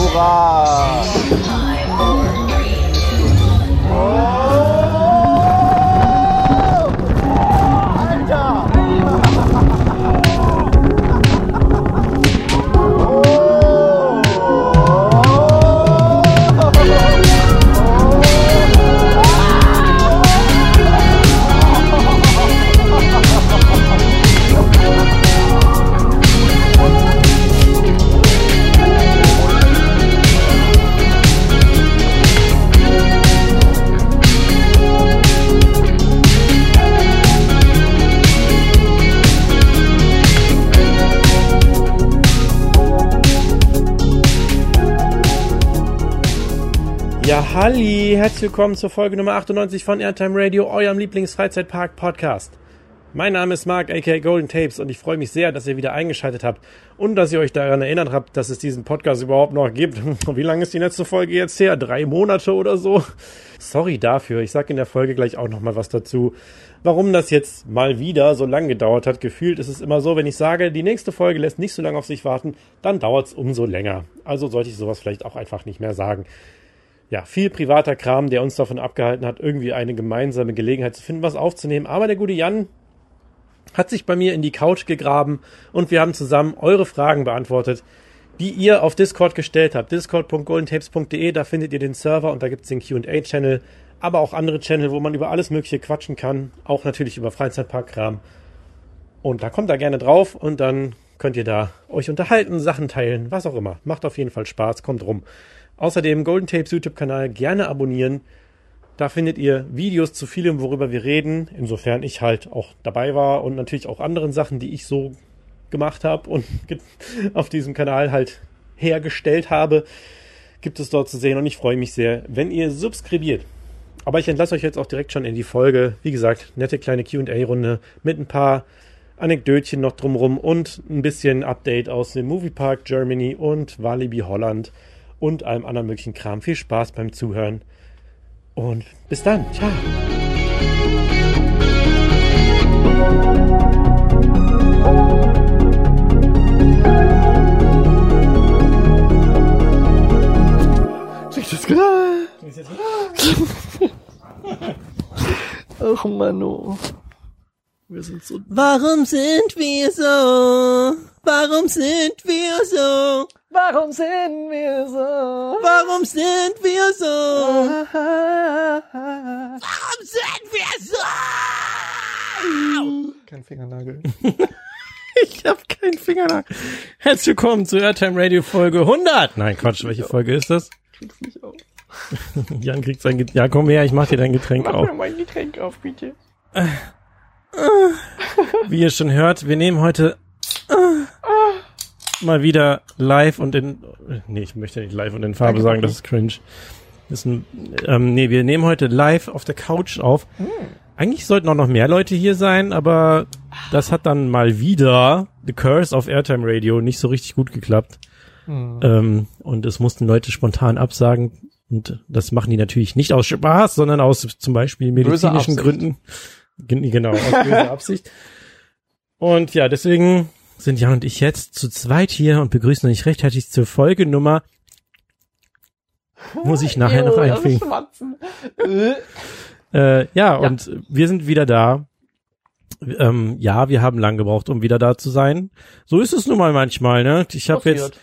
Hurra! Ja, halli, herzlich willkommen zur Folge Nummer 98 von Airtime Radio, eurem Lieblingsfreizeitpark-Podcast. Mein Name ist Mark, aka Golden Tapes, und ich freue mich sehr, dass ihr wieder eingeschaltet habt und dass ihr euch daran erinnert habt, dass es diesen Podcast überhaupt noch gibt. Wie lange ist die letzte Folge jetzt her? Drei Monate oder so? Sorry dafür, ich sag in der Folge gleich auch nochmal was dazu. Warum das jetzt mal wieder so lang gedauert hat, gefühlt ist es immer so, wenn ich sage, die nächste Folge lässt nicht so lange auf sich warten, dann dauert es umso länger. Also sollte ich sowas vielleicht auch einfach nicht mehr sagen ja, viel privater Kram, der uns davon abgehalten hat, irgendwie eine gemeinsame Gelegenheit zu finden, was aufzunehmen. Aber der gute Jan hat sich bei mir in die Couch gegraben und wir haben zusammen eure Fragen beantwortet, die ihr auf Discord gestellt habt. Discord.goldentapes.de, da findet ihr den Server und da gibt's den Q&A-Channel, aber auch andere Channel, wo man über alles Mögliche quatschen kann. Auch natürlich über Freizeitparkkram. Und da kommt da gerne drauf und dann könnt ihr da euch unterhalten, Sachen teilen, was auch immer. Macht auf jeden Fall Spaß, kommt rum. Außerdem Golden Tapes YouTube-Kanal gerne abonnieren. Da findet ihr Videos zu vielem, worüber wir reden, insofern ich halt auch dabei war und natürlich auch anderen Sachen, die ich so gemacht habe und auf diesem Kanal halt hergestellt habe, gibt es dort zu sehen und ich freue mich sehr, wenn ihr subskribiert. Aber ich entlasse euch jetzt auch direkt schon in die Folge. Wie gesagt, nette kleine QA-Runde mit ein paar Anekdötchen noch drumrum und ein bisschen Update aus dem Moviepark Germany und Walibi Holland und allem anderen möglichen Kram. Viel Spaß beim Zuhören und bis dann. Ciao. Ach Mano. Wir sind so. Warum sind wir so? Warum sind wir so? Warum sind wir so? Warum sind wir so? Warum sind wir so? Kein Fingernagel. Ich habe keinen Fingernagel. Herzlich willkommen zu Airtime Radio Folge 100. Nein, Quatsch, welche Folge ist das? Krieg's nicht auf. Jan kriegt sein Getränk. Ja, komm her, ich mach dir dein Getränk Mach auf. mir mein Getränk auf, bitte. Wie ihr schon hört, wir nehmen heute mal wieder live und in. Nee, ich möchte nicht live und in Farbe sagen, das ist cringe. Das ist ein, ähm, nee, wir nehmen heute live auf der Couch auf. Eigentlich sollten auch noch mehr Leute hier sein, aber das hat dann mal wieder The Curse auf Airtime Radio nicht so richtig gut geklappt. Ähm, und es mussten Leute spontan absagen. Und das machen die natürlich nicht aus Spaß, sondern aus zum Beispiel medizinischen. Gründen. Gen- Genau, aus böser Absicht. Und ja, deswegen sind Jan und ich jetzt zu zweit hier und begrüßen euch recht herzlich zur Folge Nummer. Muss ich nachher noch einfügen. Äh. Äh, ja, und wir sind wieder da. Ähm, ja, wir haben lang gebraucht, um wieder da zu sein. So ist es nun mal manchmal, ne? Ich habe jetzt,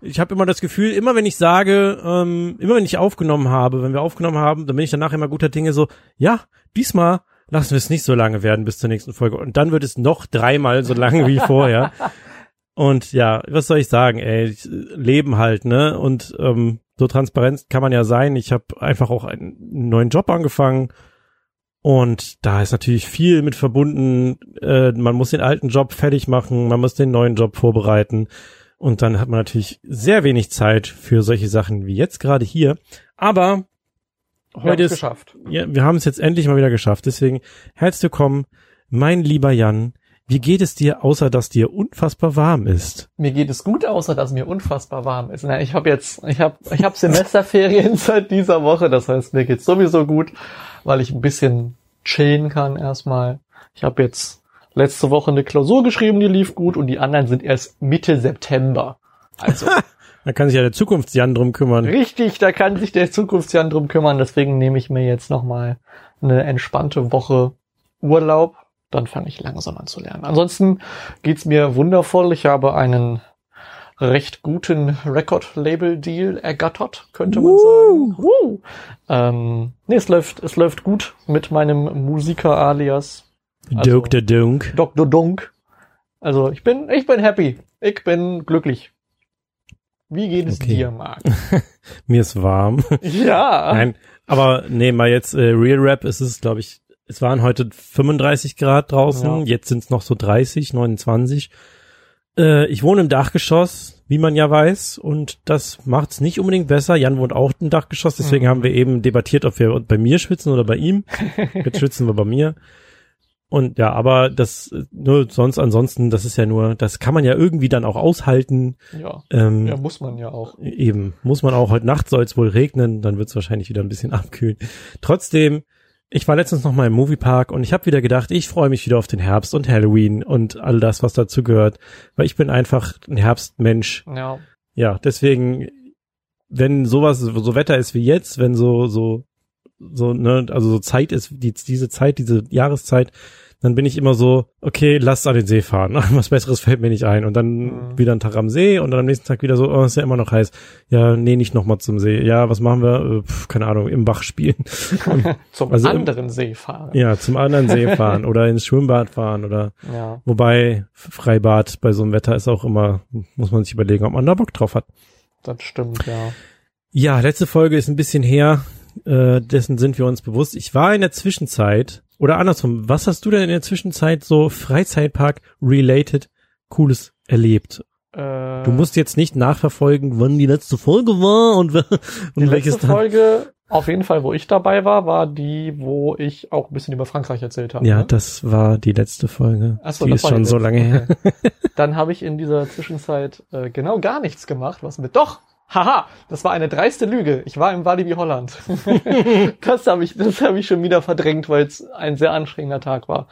ich habe immer das Gefühl, immer wenn ich sage, ähm, immer wenn ich aufgenommen habe, wenn wir aufgenommen haben, dann bin ich danach immer guter Dinge so, ja, diesmal lassen wir es nicht so lange werden bis zur nächsten Folge. Und dann wird es noch dreimal so lang wie vorher. Und ja, was soll ich sagen, ey, äh, Leben halt, ne? Und ähm, so transparent kann man ja sein. Ich habe einfach auch einen neuen Job angefangen. Und da ist natürlich viel mit verbunden. Äh, man muss den alten Job fertig machen, man muss den neuen Job vorbereiten. Und dann hat man natürlich sehr wenig Zeit für solche Sachen wie jetzt gerade hier. Aber heute ist, geschafft. ja, wir haben es jetzt endlich mal wieder geschafft. Deswegen herzlich willkommen, mein lieber Jan. Wie geht es dir, außer dass dir unfassbar warm ist? Mir geht es gut, außer dass mir unfassbar warm ist. Na, ich habe jetzt, ich habe, ich habe Semesterferien seit dieser Woche. Das heißt, mir geht's sowieso gut, weil ich ein bisschen chillen kann erstmal. Ich habe jetzt letzte Woche eine Klausur geschrieben, die lief gut und die anderen sind erst Mitte September. Also Da kann sich ja der Zukunftsjan drum kümmern. Richtig, da kann sich der Zukunftsjan drum kümmern. Deswegen nehme ich mir jetzt nochmal eine entspannte Woche Urlaub. Dann fange ich langsam an zu lernen. Ansonsten geht's mir wundervoll. Ich habe einen recht guten Record-Label-Deal ergattert, könnte man sagen. Woo. Ähm, nee, es läuft, es läuft gut mit meinem Musiker-Alias. Also- der Dunk. Dr. Dunk. Also ich bin, ich bin happy. Ich bin glücklich. Wie geht es Okay. dir, Marc? Mir ist warm. ja. Nein, aber nee, mal jetzt äh, Real Rap ist es, glaube ich, es waren heute 35 Grad draußen, Ja. jetzt sind es noch so 30, 29. Äh, ich wohne im Dachgeschoss, wie man ja weiß, und das macht's nicht unbedingt besser. Jan wohnt auch im Dachgeschoss, deswegen Mhm. haben wir eben debattiert, ob wir bei mir schwitzen oder bei ihm. Jetzt schwitzen wir bei mir. Und ja, aber das nur sonst ansonsten, das ist ja nur, das kann man ja irgendwie dann auch aushalten. Ja. Ähm, Ja, muss man ja auch. Eben, muss man auch heute Nacht soll es wohl regnen, dann wird es wahrscheinlich wieder ein bisschen abkühlen. Trotzdem, ich war letztens noch mal im Moviepark und ich habe wieder gedacht, ich freue mich wieder auf den Herbst und Halloween und all das, was dazu gehört, weil ich bin einfach ein Herbstmensch. Ja. Ja, deswegen, wenn sowas, so Wetter ist wie jetzt, wenn so, so, so, ne, also so Zeit ist, die, diese Zeit, diese Jahreszeit, dann bin ich immer so, okay, lass an den See fahren. Was Besseres fällt mir nicht ein. Und dann Mhm. wieder ein Tag am See und dann am nächsten Tag wieder so, oh, ist ja immer noch heiß. Ja, nee, nicht nochmal zum See. Ja, was machen wir? Äh, Pf, keine Ahnung, im Bach spielen. Zum Also im- anderen See fahren. Ja, zum anderen See fahren oder ins Schwimmbad fahren oder, ja. wobei Freibad bei so einem Wetter ist auch immer, muss man sich überlegen, ob man da Bock drauf hat. Das stimmt, ja. Ja, letzte Folge ist ein bisschen her. Äh, dessen sind wir uns bewusst. Ich war in der Zwischenzeit, oder andersrum, was hast du denn in der Zwischenzeit so Freizeitpark-related Cooles erlebt? Äh, Du musst jetzt nicht nachverfolgen, wann die letzte Folge war und, und die welches letzte. Folge, auf jeden Fall, wo ich dabei war, war die, wo ich auch ein bisschen über Frankreich erzählt habe. Ja, ne? das war die letzte Folge. Ach so, die das ist schon so lange her. Okay. Dann habe ich in dieser Zwischenzeit äh, genau gar nichts gemacht, was mit doch. Haha, das war eine dreiste Lüge. Ich war im Walibi Holland. das habe ich, das habe ich schon wieder verdrängt, weil es ein sehr anstrengender Tag war.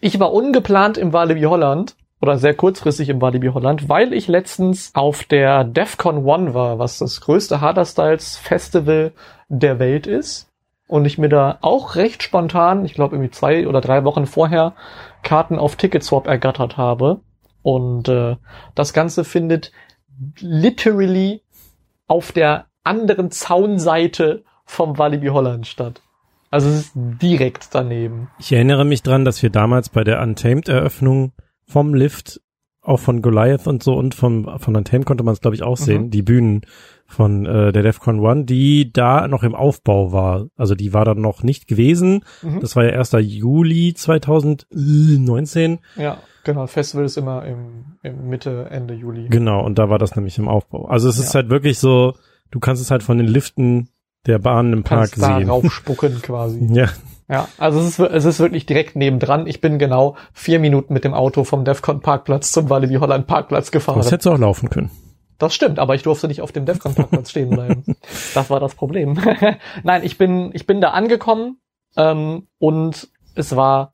Ich war ungeplant im Walibi Holland oder sehr kurzfristig im Walibi Holland, weil ich letztens auf der DEFCON One war, was das größte Harderstyles Festival der Welt ist. Und ich mir da auch recht spontan, ich glaube irgendwie zwei oder drei Wochen vorher, Karten auf Ticketswap ergattert habe. Und äh, das Ganze findet literally auf der anderen Zaunseite vom Walibi Holland statt. Also es ist direkt daneben. Ich erinnere mich dran, dass wir damals bei der Untamed-Eröffnung vom Lift, auch von Goliath und so und vom, von Untamed konnte man es, glaube ich, auch sehen, Mhm. die Bühnen von äh, der DEFCON One, die da noch im Aufbau war. Also die war dann noch nicht gewesen. Mhm. Das war ja 1. Juli 2019. Ja, genau. Festival ist immer im, im Mitte, Ende Juli. Genau, und da war das nämlich im Aufbau. Also es ist Ja. halt wirklich so, du kannst es halt von den Liften der Bahn im Park Kannst da sehen. raufspucken quasi. Ja, Ja, also es ist, es ist wirklich direkt nebendran. Ich bin genau vier Minuten mit dem Auto vom DEFCON Parkplatz zum Walibi Holland Parkplatz gefahren. das hätte auch laufen können. Das stimmt, aber ich durfte nicht auf dem DEFCON Parkplatz stehen bleiben. Das war das Problem. Nein, ich bin, ich bin da angekommen ähm, und es war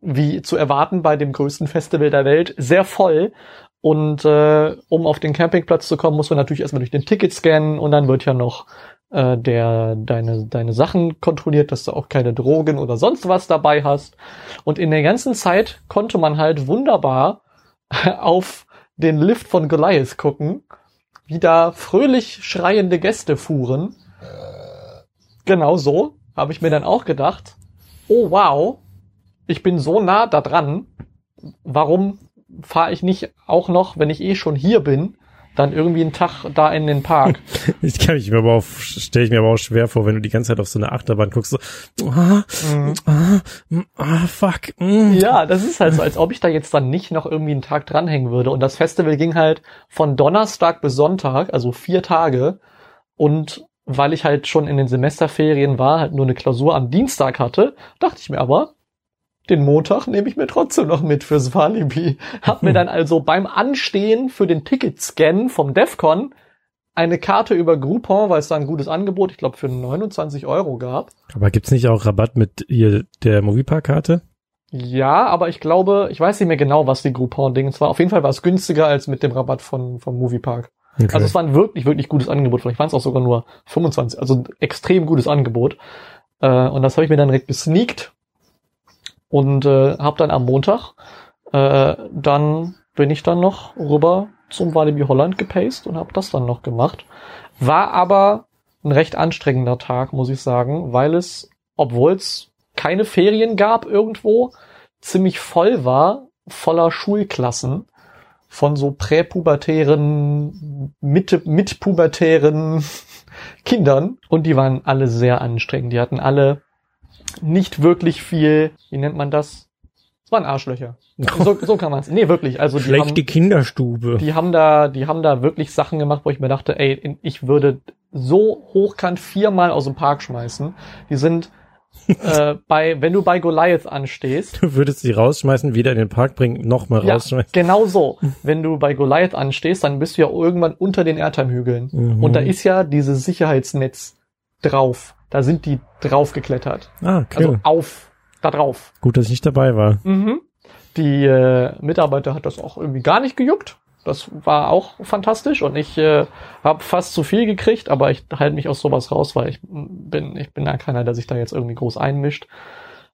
wie zu erwarten bei dem größten Festival der Welt sehr voll. Und äh, um auf den Campingplatz zu kommen, muss man natürlich erstmal durch den Ticket scannen und dann wird ja noch äh, der deine deine Sachen kontrolliert, dass du auch keine Drogen oder sonst was dabei hast. Und in der ganzen Zeit konnte man halt wunderbar auf den Lift von Goliath gucken, wie da fröhlich schreiende Gäste fuhren. Genau so habe ich mir dann auch gedacht, oh wow, ich bin so nah da dran, warum fahre ich nicht auch noch, wenn ich eh schon hier bin, dann irgendwie einen Tag da in den Park? Ich kann mich mir aber auch, stelle ich mir aber auch schwer vor, wenn du die ganze Zeit auf so eine Achterbahn guckst, so, ah, Mhm. ah, mm, ah, fuck, mm. Ja, das ist halt so, als ob ich da jetzt dann nicht noch irgendwie einen Tag dranhängen würde. Und das Festival ging halt von Donnerstag bis Sonntag, also vier Tage. Und weil ich halt schon in den Semesterferien war, halt nur eine Klausur am Dienstag hatte, dachte ich mir aber, den Montag nehme ich mir trotzdem noch mit fürs Walibi. Hab mir dann also beim Anstehen für den Ticketscan vom DEFCON eine Karte über Groupon, weil es da ein gutes Angebot, ich glaube, für 29 Euro gab. Aber gibt's nicht auch Rabatt mit ihr, der Moviepark-Karte? Ja, aber ich glaube, ich weiß nicht mehr genau, was die Groupon-Dings war. Auf jeden Fall war es günstiger als mit dem Rabatt von, vom Moviepark. Okay. Also es war ein wirklich, wirklich gutes Angebot. Vielleicht waren es auch sogar nur 25, also ein extrem gutes Angebot. Äh, und das habe ich mir dann direkt gesneakt und äh, habe dann am Montag, äh, dann bin ich dann noch rüber zum Walibi Holland gepaced und habe das dann noch gemacht. War aber ein recht anstrengender Tag, muss ich sagen, weil es, obwohl es keine Ferien gab irgendwo, ziemlich voll war, voller Schulklassen von so präpubertären, mitte, mitpubertären Kindern. Und die waren alle sehr anstrengend. Die hatten alle nicht wirklich viel, wie nennt man das? Es waren Arschlöcher. So, so kann man es. Nee, wirklich. Also die Schlechte haben, Kinderstube. die haben da, die haben da wirklich Sachen gemacht, wo ich mir dachte, ey, ich würde so hochkant viermal aus dem Park schmeißen. Die sind äh, bei, wenn du bei Goliath anstehst, Du würdest sie rausschmeißen, wieder in den Park bringen, nochmal ja, rausschmeißen. genau so. Wenn du bei Goliath anstehst, dann bist du ja irgendwann unter den Erdheim-Hügeln. Mhm. Und da ist ja dieses Sicherheitsnetz drauf. Da sind die draufgeklettert. Ah, okay. Also auf, da drauf. Gut, dass ich nicht dabei war. Mhm. Die äh, Mitarbeiter hat das auch irgendwie gar nicht gejuckt. Das war auch fantastisch und ich äh, habe fast zu viel gekriegt, aber ich halte mich aus sowas raus, weil ich bin, ich bin ja keiner, der sich da jetzt irgendwie groß einmischt.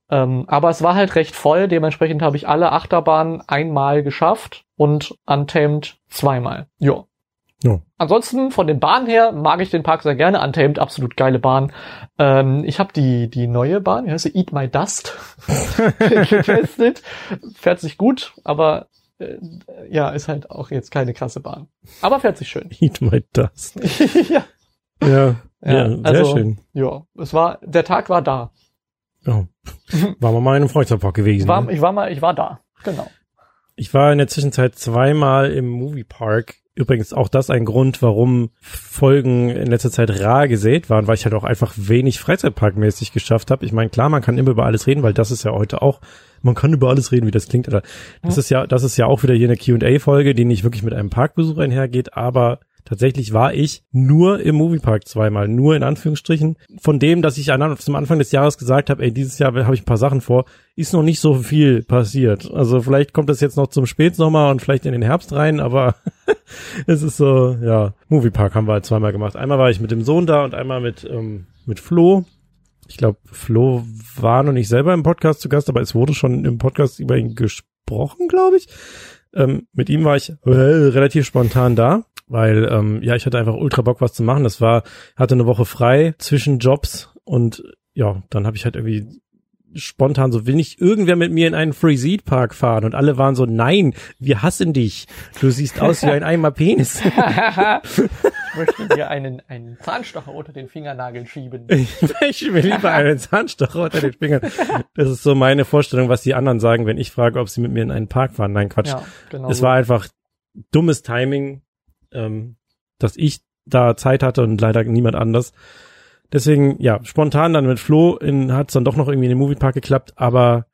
Ähm, aber es war halt recht voll, dementsprechend habe ich alle Achterbahnen einmal geschafft und Untamed zweimal. Ja. Ja. Ansonsten von den Bahnen her mag ich den Park sehr gerne. Untamed, absolut geile Bahn. Ähm, ich habe die die neue Bahn, wie heißt? Eat My Dust getestet. Fährt sich gut, aber äh, ja, ist halt auch jetzt keine krasse Bahn. Aber fährt sich schön. Eat my dust. ja. Ja, ja, Ja, sehr also- schön. Ja, es war, der Tag war da. Ja. War mal mal in einem Freizeitpark gewesen. Ich war, ne? ich war mal, ich war da. Genau. Ich war in der Zwischenzeit zweimal im Moviepark. Übrigens auch das ein Grund, warum Folgen in letzter Zeit rar gesät waren, weil ich halt auch einfach wenig Freizeitparkmäßig geschafft habe. Ich meine, klar, man kann immer über alles reden, weil das ist ja heute auch, man kann über alles reden, wie das klingt. Aber das Ja. ist ja, das ist ja auch wieder hier eine Q&A-Folge, die nicht wirklich mit einem Parkbesuch einhergeht, aber tatsächlich war ich nur im Moviepark zweimal, nur in Anführungsstrichen. Von dem, dass ich zum Anfang des Jahres gesagt habe, ey, dieses Jahr habe ich ein paar Sachen vor, ist noch nicht so viel passiert. Also vielleicht kommt das jetzt noch zum Spätsommer und vielleicht in den Herbst rein, aber es ist so, ja, Moviepark haben wir halt zweimal gemacht. Einmal war ich mit dem Sohn da und einmal mit, ähm, mit Flo. Ich glaube, Flo war noch nicht selber im Podcast zu Gast, aber es wurde schon im Podcast über ihn gesprochen, glaube ich. Ähm, mit ihm war ich äh, relativ spontan da, weil ähm, ja, ich hatte einfach ultra Bock, was zu machen. Das war, hatte eine Woche frei zwischen Jobs und ja, dann habe ich halt irgendwie spontan so, will nicht irgendwer mit mir in einen Free Seed Park fahren? Und alle waren so, nein, wir hassen dich. Du siehst aus wie ein Eimer Penis. ich möchte dir einen, einen Zahnstocher unter den Fingernagel schieben. Ich will lieber einen Zahnstocher unter den Fingern. Das ist so meine Vorstellung, was die anderen sagen, wenn ich frage, ob sie mit mir in einen Park fahren. Nein, Quatsch. Ja, genau. es so. war einfach dummes Timing, ähm, dass ich da Zeit hatte und leider niemand anders. Deswegen, ja, spontan dann mit Flo in, hat's dann doch noch irgendwie in den Moviepark geklappt, aber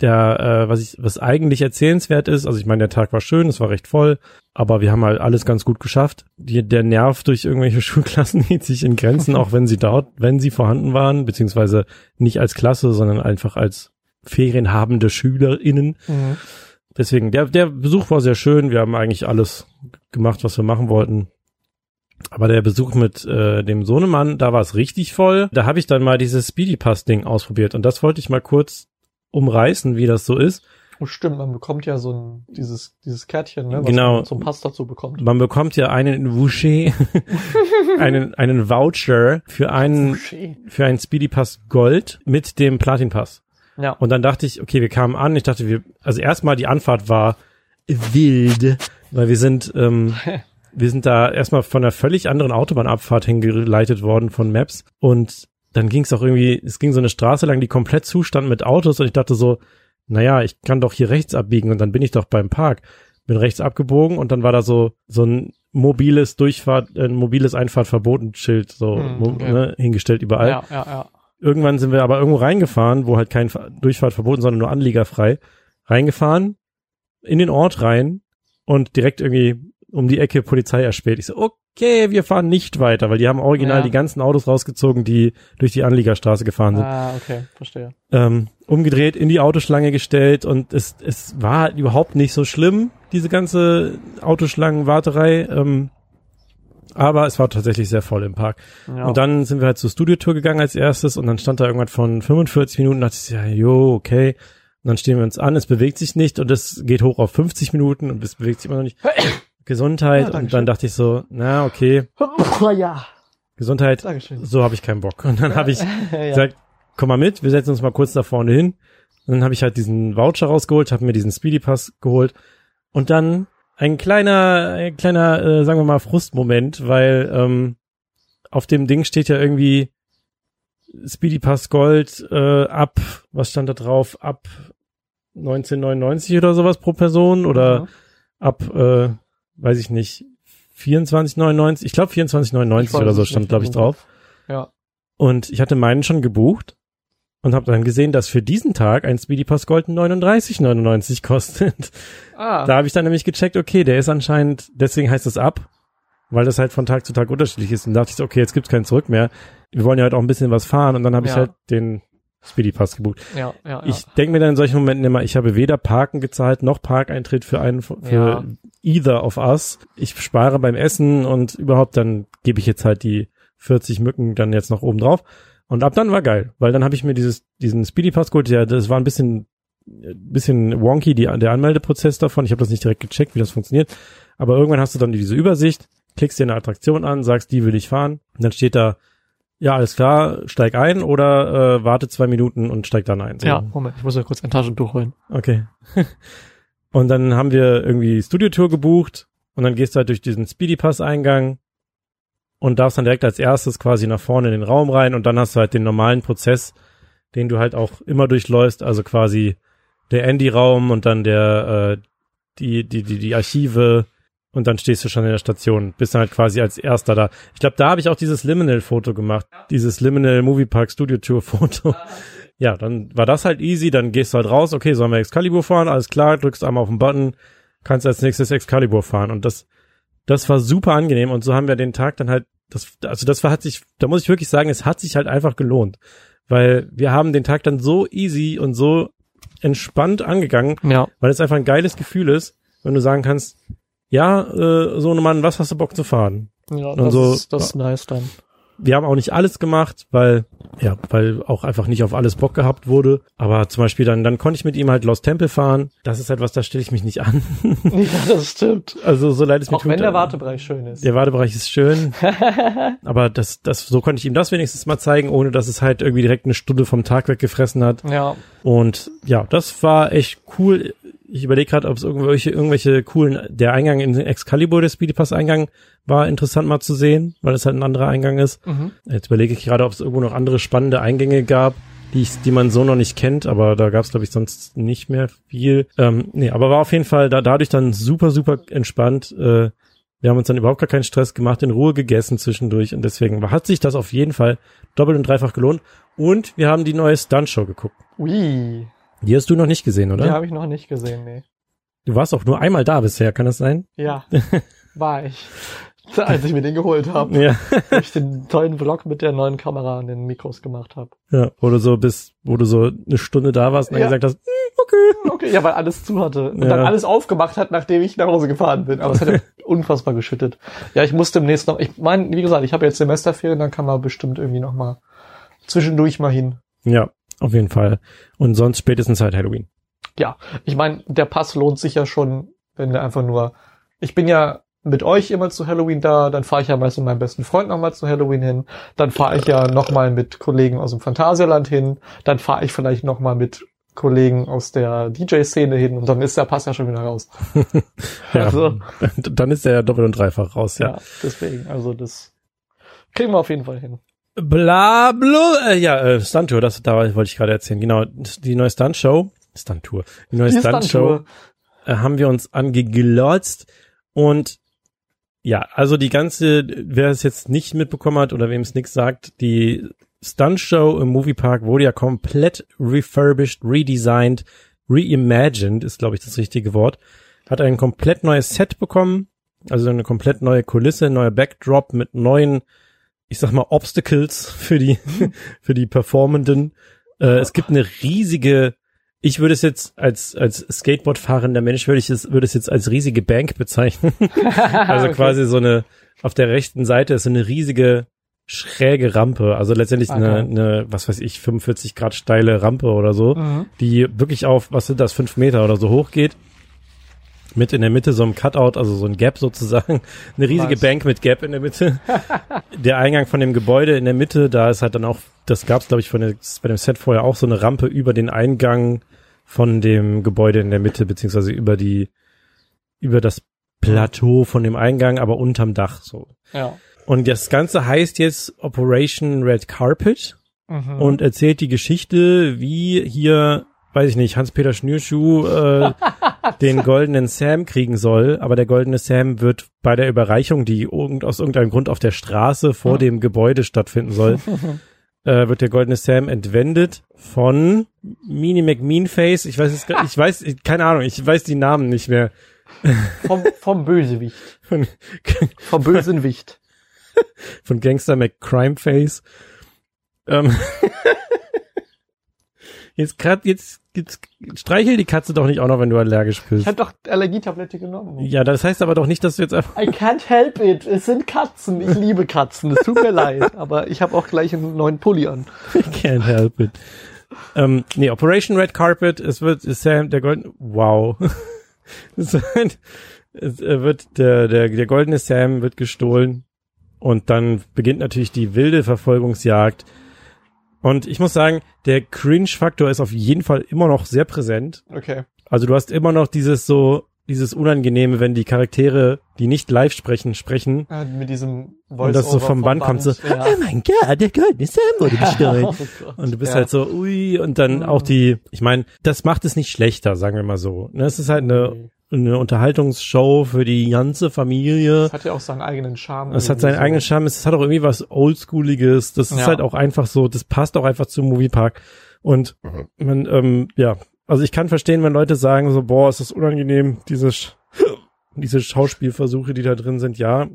der, äh, was ich, was eigentlich erzählenswert ist, also ich meine, der Tag war schön, es war recht voll, aber wir haben halt alles ganz gut geschafft. Die, der Nerv durch irgendwelche Schulklassen hielt sich in Grenzen, auch wenn sie dort, wenn sie vorhanden waren, beziehungsweise nicht als Klasse, sondern einfach als ferienhabende SchülerInnen. Mhm. Deswegen, der, der Besuch war sehr schön. Wir haben eigentlich alles gemacht, was wir machen wollten. Aber der Besuch mit äh, dem Sohnemann, da war es richtig voll. Da habe ich dann mal dieses Speedy Pass Ding ausprobiert und das wollte ich mal kurz umreißen, wie das so ist. Oh, stimmt, man bekommt ja so ein, dieses, dieses Kärtchen, ne, was Genau. man zum Pass dazu bekommt. Man bekommt ja einen Voucher, einen, einen Voucher für einen, für einen Speedy Pass Gold mit dem Platin Pass. Ja. Und dann dachte ich, okay, wir kamen an. Ich dachte, wir, also erstmal die Anfahrt war wild, weil wir sind, ähm, wir sind da erstmal von einer völlig anderen Autobahnabfahrt hingeleitet worden von Maps und dann ging es auch irgendwie, es ging so eine Straße lang, die komplett zustand mit Autos und ich dachte so, naja, ich kann doch hier rechts abbiegen und dann bin ich doch beim Park. Bin rechts abgebogen und dann war da so, so ein mobiles Durchfahrt, ein mobiles Einfahrtverbotenschild so Hm, okay. ne, hingestellt überall. ja, ja, ja. Irgendwann sind wir aber irgendwo reingefahren, wo halt kein Fa- Durchfahrt verboten, sondern nur anliegerfrei. Reingefahren, in den Ort rein und direkt irgendwie um die Ecke Polizei erspäht. Ich so, okay, wir fahren nicht weiter, weil die haben original Ja. die ganzen Autos rausgezogen, die durch die Anliegerstraße gefahren sind. Ah, okay, verstehe. Ähm, umgedreht, in die Autoschlange gestellt und es, es war halt überhaupt nicht so schlimm, diese ganze Autoschlangenwarterei. Ähm, Aber es war tatsächlich sehr voll im Park. Ja. Und dann sind wir halt zur Studiotour gegangen als erstes und dann stand da irgendwas von 45 Minuten, dachte ich, ja, jo, okay. Und dann stehen wir uns an, es bewegt sich nicht und es geht hoch auf 50 Minuten und es bewegt sich immer noch nicht. Gesundheit. Ja, und dann dachte ich so, na, okay, Oh, ja. Gesundheit, Dankeschön. so habe ich keinen Bock. Und dann habe ich gesagt, komm mal mit, wir setzen uns mal kurz da vorne hin. Und dann habe ich halt diesen Voucher rausgeholt, habe mir diesen Speedy Pass geholt und dann ein kleiner, ein kleiner, äh, sagen wir mal Frustmoment, weil ähm, auf dem Ding steht ja irgendwie Speedy Pass Gold äh, ab, was stand da drauf, ab 1999 oder sowas pro Person oder Mhm. ab, äh, weiß ich nicht, 24,99, ich glaube 24,99 Ich weiß oder so stand, glaube ich, im drauf. Ja. Und ich hatte meinen schon gebucht und habe dann gesehen, dass für diesen Tag ein Speedy Pass Gold 39,99 kostet. Ah. Da habe ich dann nämlich gecheckt, okay, der ist anscheinend, deswegen heißt es ab, weil das halt von Tag zu Tag unterschiedlich ist. Und da dachte ich so, okay, jetzt gibt's kein Zurück mehr. Wir wollen ja halt auch ein bisschen was fahren und dann habe ich Ja. halt den Speedy Pass gebucht. ja, ja, ja. Ich denke mir dann in solchen Momenten immer, ich habe weder Parken gezahlt noch Parkeintritt für einen für Ja. either of us. Ich spare beim Essen und überhaupt dann gebe ich jetzt halt die 40 Mücken dann jetzt noch oben drauf. Und ab dann war geil, weil dann habe ich mir dieses diesen Speedy Pass geholt. Ja, das war ein bisschen bisschen wonky die, der Anmeldeprozess davon. Ich habe das nicht direkt gecheckt, wie das funktioniert. Aber irgendwann hast du dann diese Übersicht, klickst dir eine Attraktion an, sagst, die will ich fahren. Und dann steht da, ja, alles klar, steig ein oder äh, warte zwei Minuten und steig dann ein. So. ja, Moment, ich muss ja kurz ein Taschentuch holen. Okay. und dann haben wir irgendwie Studiotour gebucht und dann gehst du halt durch diesen Speedy Pass Eingang und darfst dann direkt als erstes quasi nach vorne in den Raum rein und dann hast du halt den normalen Prozess, den du halt auch immer durchläufst, also quasi der Andy-Raum und dann der äh, die die die die Archive und dann stehst du schon in der Station, bist dann halt quasi als erster da. Ich glaube, da habe ich auch dieses Liminal-Foto gemacht, dieses Liminal Movie Park Studio Tour Foto. Ja, dann war das halt easy, dann gehst du halt raus, okay, sollen wir Excalibur fahren, alles klar, drückst einmal auf den Button, kannst als nächstes Excalibur fahren und das, das war super angenehm und so haben wir den Tag dann halt, das, also das war, hat sich, da muss ich wirklich sagen, es hat sich halt einfach gelohnt, weil wir haben den Tag dann so easy und so entspannt angegangen, Ja, weil es einfach ein geiles Gefühl ist, wenn du sagen kannst, ja, äh, so ein Mann, was hast du Bock zu fahren? ja Und das, so- ist, das ist nice dann. wir haben auch nicht alles gemacht, weil ja, weil auch einfach nicht auf alles Bock gehabt wurde. Aber zum Beispiel dann, dann konnte ich mit ihm halt Lost Temple fahren. Das ist halt was, da stelle ich mich nicht an. Ja, das stimmt. also so leid es mir Auch tut. wenn der Wartebereich schön ist. der Wartebereich ist schön, aber das, das, so konnte ich ihm das wenigstens mal zeigen, ohne dass es halt irgendwie direkt eine Stunde vom Tag weggefressen hat. Ja, Und ja, das war echt cool. Ich überlege gerade, ob es irgendwelche, irgendwelche coolen, der Eingang in den Excalibur, der Speedy Pass Eingang, war interessant mal zu sehen, weil es halt ein anderer Eingang ist. mhm. Jetzt überlege ich gerade, ob es irgendwo noch andere spannende Eingänge gab, die, ich, die man so noch nicht kennt, aber da gab es, glaube ich, sonst nicht mehr viel. Ähm, nee, aber war auf jeden Fall da, dadurch dann super, super entspannt. Äh, wir haben uns dann überhaupt gar keinen Stress gemacht, in Ruhe gegessen zwischendurch und deswegen hat sich das auf jeden Fall doppelt und dreifach gelohnt. Und wir haben die neue Stunt-Show geguckt. Ui, Die hast du noch nicht gesehen, oder? die habe ich noch nicht gesehen, nee. Du warst auch nur einmal da bisher, kann das sein? Ja, war ich. Als ich mir den geholt habe, Ja. wo ich den tollen Vlog mit der neuen Kamera und den Mikros gemacht habe. ja. Wo du so bis, wo du so eine Stunde da warst und dann Ja. gesagt hast, "Hm, okay. Okay, ja, weil alles zu hatte und Ja. dann alles aufgemacht hat, nachdem ich nach Hause gefahren bin. Aber es hat unfassbar geschüttet. Ja, ich musste demnächst noch, ich meine, wie gesagt, ich habe jetzt Semesterferien, dann kann man bestimmt irgendwie noch mal zwischendurch mal hin. Ja, auf jeden Fall. Und sonst spätestens halt Halloween. Ja, ich meine, der Pass lohnt sich ja schon, wenn der einfach nur. Ich bin ja mit euch immer zu Halloween da, dann fahre ich ja meist mit meinem besten Freund nochmal zu Halloween hin, dann fahre ich ja nochmal mit Kollegen aus dem Phantasialand hin, dann fahre ich vielleicht nochmal mit Kollegen aus der DJ-Szene hin und dann ist der Pass ja schon wieder raus. Ja, Also, dann ist der ja doppelt und dreifach raus, ja. ja, deswegen, also das kriegen wir auf jeden Fall hin. Bla, bla, äh, ja, äh, Stunt-Tour, das, da wollte ich gerade erzählen. Genau, die neue Stunt-Show, Stunt-Tour, die neue Stunt-Show äh, haben wir uns angeglotzt. Und ja, also die ganze, wer es jetzt nicht mitbekommen hat oder wem es nichts sagt, die Stunt-Show im Moviepark wurde ja komplett refurbished, redesigned, reimagined, ist glaube ich das richtige Wort, hat ein komplett neues Set bekommen, also eine komplett neue Kulisse, neuer Backdrop mit neuen, ich sag mal, Obstacles für die, für die Performenden. Äh, es gibt eine riesige, ich würde es jetzt als, als Skateboard fahrender Mensch würde ich es, würde es jetzt als riesige Bank bezeichnen. also Okay. quasi so eine, auf der rechten Seite ist so eine riesige schräge Rampe, also letztendlich Okay. eine, eine, was weiß ich, 45 Grad steile Rampe oder so, Mhm. die wirklich auf, was sind das, fünf Meter oder so hoch geht. Mit in der Mitte so einem Cutout, also so ein Gap sozusagen. Eine riesige Nice. Bank mit Gap in der Mitte. der Eingang von dem Gebäude in der Mitte, da ist halt dann auch, das gab's glaube ich von der, bei dem Set vorher auch so eine Rampe über den Eingang von dem Gebäude in der Mitte, beziehungsweise über die, über das Plateau von dem Eingang, aber unterm Dach so. Ja. Und das Ganze heißt jetzt Operation Red Carpet Mhm. und erzählt die Geschichte, wie hier, weiß ich nicht, Hans-Peter Schnürschuh äh, den goldenen Sam kriegen soll. Aber der goldene Sam wird bei der Überreichung, die irgend, aus irgendeinem Grund auf der Straße vor Ja. dem Gebäude stattfinden soll, äh, wird der goldene Sam entwendet von Mini McMeanface. Ich weiß es, gar- ich weiß, keine Ahnung, ich weiß die Namen nicht mehr. vom, vom Bösewicht. Von, Vom bösen Wicht. von Gangster McCrimeface. Ähm, jetzt grad, jetzt, jetzt streichel die Katze doch nicht auch noch, wenn du allergisch Ich bist. habe doch Allergietablette genommen. Ja, das heißt aber doch nicht, dass du jetzt einfach. I can't help it. Es sind Katzen. Ich liebe Katzen. Es tut mir leid. Aber ich habe auch gleich einen neuen Pulli an. Can't help it. Ähm, nee, Operation Red Carpet, es wird Sam, der goldene, wow. es wird, es äh, wird der, der, der goldene Sam wird gestohlen und dann beginnt natürlich die wilde Verfolgungsjagd. Und ich muss sagen, der Cringe-Faktor ist auf jeden Fall immer noch sehr präsent. Okay. Also du hast immer noch dieses so, dieses Unangenehme, wenn die Charaktere, die nicht live sprechen, sprechen. Äh, mit diesem Und das so Voice-Over vom Band kommt so, Ja. oh mein Gott, der goldene Sam wurde gestohlen. Oh. Und du bist Ja. halt so, ui, und dann Mhm. auch die, ich meine, das macht es nicht schlechter, sagen wir mal so. Ne, Es ist halt eine, eine Unterhaltungsshow für die ganze Familie. Es hat ja auch seinen eigenen Charme. Es hat seinen so. eigenen Charme, es hat auch irgendwie was Oldschooliges. Das ist Ja. halt auch einfach so, das passt auch einfach zum Moviepark. Und man, ähm, ja, also ich kann verstehen, wenn Leute sagen so, boah, ist das unangenehm, diese, Sch- diese Schauspielversuche, die da drin sind. Ja,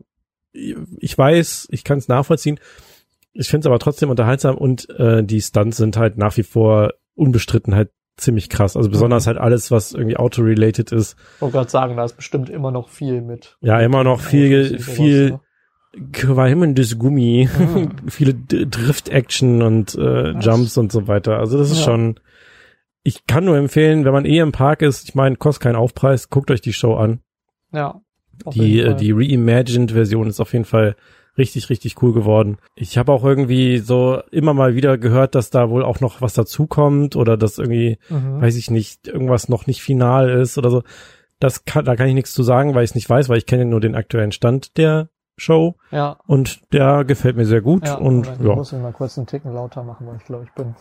ich weiß, ich kann es nachvollziehen. Ich finde es aber trotzdem unterhaltsam und äh, die Stunts sind halt nach wie vor unbestritten halt ziemlich krass. Also besonders halt alles, was irgendwie auto-related ist. Ich wollte gerade sagen, da ist bestimmt immer noch viel mit. Ja, immer noch viel, viel qualmendes Gummi, Mhm. viele Drift-Action und äh? Jumps und so weiter. Also das ist Ja. schon, ich kann nur empfehlen, wenn man eh im Park ist, ich meine, kostet keinen Aufpreis, guckt euch die Show an. Ja. Die, äh, die Reimagined-Version ist auf jeden Fall richtig, richtig cool geworden. Ich habe auch irgendwie so immer mal wieder gehört, dass da wohl auch noch was dazukommt oder dass irgendwie, Mhm. weiß ich nicht, irgendwas noch nicht final ist oder so. Das kann, da kann ich nichts zu sagen, weil ich es nicht weiß, weil ich kenne nur den aktuellen Stand der Show Ja. und der gefällt mir sehr gut ja. und Moment, Ich ja, muss ihn mal kurz einen Ticken lauter machen, weil ich glaube, ich bin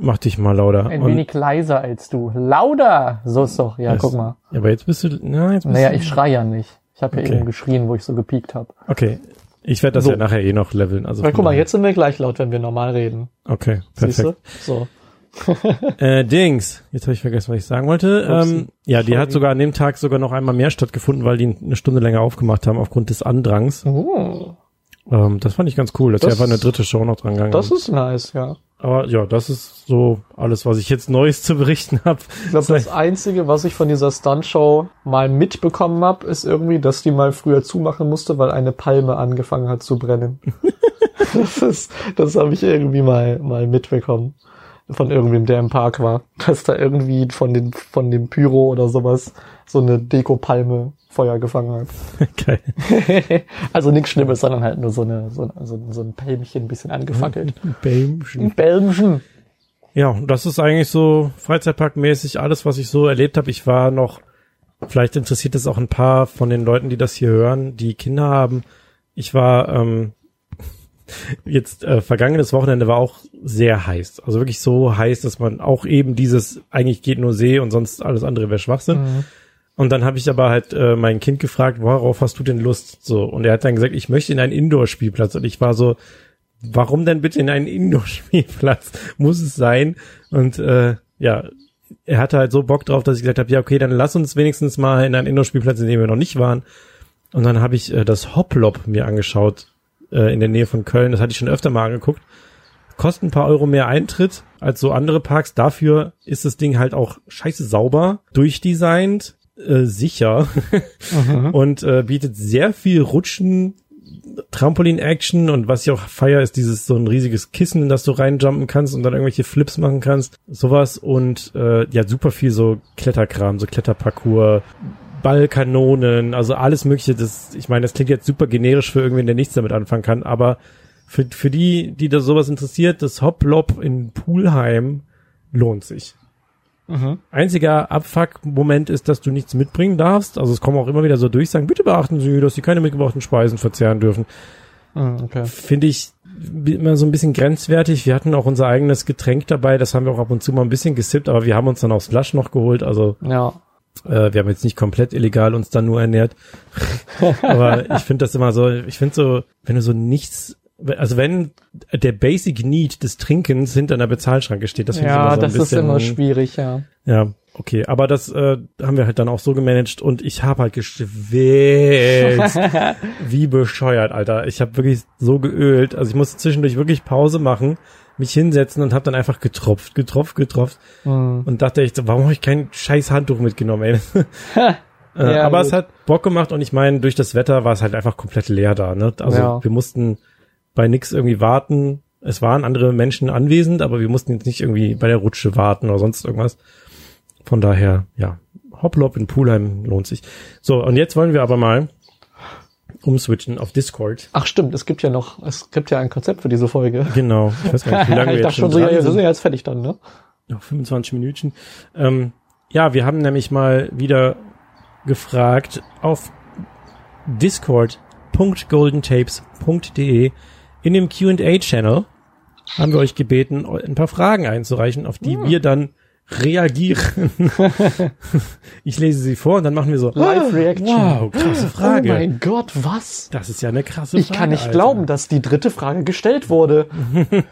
mach dich mal lauter. ein Und, wenig leiser als du. Lauter! So ist doch. Ja, Das- guck mal. ja, aber jetzt bist du, na, jetzt bist Naja, du, ich schrei ja nicht. Ich habe ja Okay. eben geschrien, wo ich so gepiekt habe. okay. Ich werde das So. ja nachher eh noch leveln. Also von guck mal, jetzt sind wir gleich laut, wenn wir normal reden. Okay, perfekt. So. Äh, Dings, jetzt habe ich vergessen, was ich sagen wollte. Ähm, ja, die Sorry. hat sogar an dem Tag sogar noch einmal mehr stattgefunden, weil die eine Stunde länger aufgemacht haben aufgrund des Andrangs. Oh, Ähm, das fand ich ganz cool, dass Das- sie einfach eine dritte Show noch dran gegangen das haben. ist nice, ja. Aber ja, das ist so alles, was ich jetzt Neues zu berichten habe. Ich glaube, das Einzige, was ich von dieser Stuntshow mal mitbekommen habe, ist irgendwie, dass die mal früher zumachen musste, weil eine Palme angefangen hat zu brennen. das ist, das habe ich irgendwie mal, mal mitbekommen. Von irgendwem, der im Park war. Dass da irgendwie von den, von dem Pyro oder sowas so eine Deko-Palme Feuer gefangen Geil. hat. also nichts Schlimmes, sondern halt nur so eine, so, so, so ein Pälmchen ein bisschen angefackelt. Bämchen. Ein Pälmchen. Ja, das ist eigentlich so Freizeitparkmäßig alles, was ich so erlebt habe. Ich war noch, vielleicht interessiert es auch ein paar von den Leuten, die das hier hören, die Kinder haben. Ich war ähm, jetzt äh, vergangenes Wochenende war auch sehr heiß. Also wirklich so heiß, dass man auch eben dieses eigentlich geht nur See und sonst alles andere wäre Schwachsinn. Mhm. Und dann habe ich aber halt äh, mein Kind gefragt, worauf hast du denn Lust? So und er hat dann gesagt, ich möchte in einen Indoor-Spielplatz und ich war so, warum denn bitte in einen Indoor-Spielplatz? Muss es sein? Und äh, ja, er hatte halt so Bock drauf, dass ich gesagt habe, ja okay, dann lass uns wenigstens mal in einen Indoor-Spielplatz, in dem wir noch nicht waren. Und dann habe ich äh, das Hoplop mir angeschaut äh, in der Nähe von Köln. Das hatte ich schon öfter mal angeguckt. Kostet ein paar Euro mehr Eintritt als so andere Parks. Dafür ist das Ding halt auch scheiße sauber, durchdesignt, äh, sicher Mhm. und äh, bietet sehr viel Rutschen, Trampolin-Action und was ich auch feier, ist dieses so ein riesiges Kissen, in das du reinjumpen kannst und dann irgendwelche Flips machen kannst. Sowas und äh, ja, super viel so Kletterkram, so Kletterparcours, Ballkanonen, also alles mögliche. Das, ich meine, das klingt jetzt super generisch für irgendwen, der nichts damit anfangen kann, aber für, für die, die da sowas interessiert, das Hoplop in Poolheim lohnt sich. Mhm. Einziger Abfuck-Moment ist, dass du nichts mitbringen darfst. Also es kommen auch immer wieder so durch, sagen, bitte beachten Sie, dass Sie keine mitgebrachten Speisen verzehren dürfen. Mhm, okay. Finde ich immer so ein bisschen grenzwertig. Wir hatten auch unser eigenes Getränk dabei, das haben wir auch ab und zu mal ein bisschen gesippt, aber wir haben uns dann auch Slush noch geholt. Also Ja. äh, wir haben jetzt nicht komplett illegal uns dann nur ernährt. aber ich finde das immer so, ich finde so, wenn du so nichts also wenn der Basic Need des Trinkens hinter einer Bezahlschranke steht, das finde ich Ja, immer so ein das ist bisschen, immer schwierig, ja. ja, okay. Aber das äh, haben wir halt dann auch so gemanagt und ich habe halt geschwitzt. wie bescheuert, Alter. Ich habe wirklich so geölt. Also ich musste zwischendurch wirklich Pause machen, mich hinsetzen und habe dann einfach getropft, getropft, getropft. Hm. Und dachte ich, warum habe ich kein scheiß Handtuch mitgenommen, ey? Äh, Ja, aber gut. es hat Bock gemacht und ich meine, durch das Wetter war es halt einfach komplett leer da. Ne? Also Ja. wir mussten bei nix irgendwie warten. Es waren andere Menschen anwesend, aber wir mussten jetzt nicht irgendwie bei der Rutsche warten oder sonst irgendwas. Von daher, ja, Hoplop in Poolheim lohnt sich. So, und jetzt wollen wir aber mal umswitchen auf Discord. Ach stimmt, es gibt ja noch, es gibt ja ein Konzept für diese Folge. Genau. Ich weiß gar nicht, wie lange wir ich jetzt dachte schon so, ja, wir sind ja jetzt fertig dann, ne? Noch 25 Minuten. Ähm, ja, wir haben nämlich mal wieder gefragt auf discord.goldentapes.de in dem Q&A-Channel haben wir euch gebeten, ein paar Fragen einzureichen, auf die wir dann reagieren. ich lese sie vor und dann machen wir so, Live Reaction. wow, krasse Oh Frage. mein Gott, was? das ist ja eine krasse Ich Frage. kann nicht Alter. glauben, dass die dritte Frage gestellt wurde.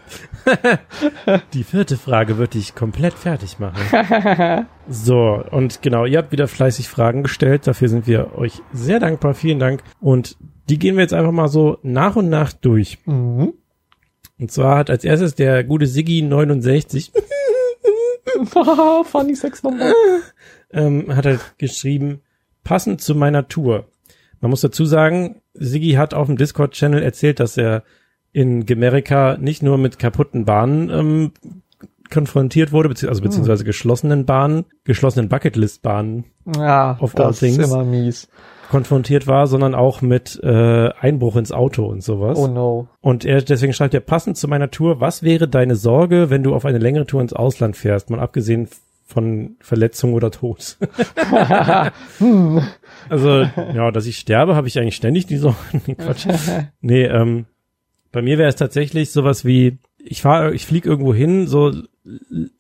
Die vierte Frage wird dich komplett fertig machen. so, und genau, ihr habt wieder fleißig Fragen gestellt. Dafür sind wir euch sehr dankbar. Vielen Dank. Und die gehen wir jetzt einfach mal so nach und nach durch. Mhm. Und zwar hat als erstes der gute Siggi 69 Funny Sex Number. ähm, hat halt geschrieben, passend zu meiner Tour. Man muss dazu sagen, Siggi hat auf dem Discord-Channel erzählt, dass er in Amerika nicht nur mit kaputten Bahnen ähm, konfrontiert wurde, bezieh also beziehungsweise geschlossenen Bahnen, geschlossenen Bucketlist-Bahnen Ja, Of all things. ist immer mies. konfrontiert war, sondern auch mit äh, Einbruch ins Auto und sowas. Oh no. Und er deswegen schreibt er passend zu meiner Tour, was wäre deine Sorge, wenn du auf eine längere Tour ins Ausland fährst, mal abgesehen von Verletzung oder Tod? also, ja, dass ich sterbe, habe ich eigentlich ständig die Sorge. nee, Quatsch. Nee, ähm, bei mir wäre es tatsächlich sowas wie, ich fahre, ich fliege irgendwo hin, so,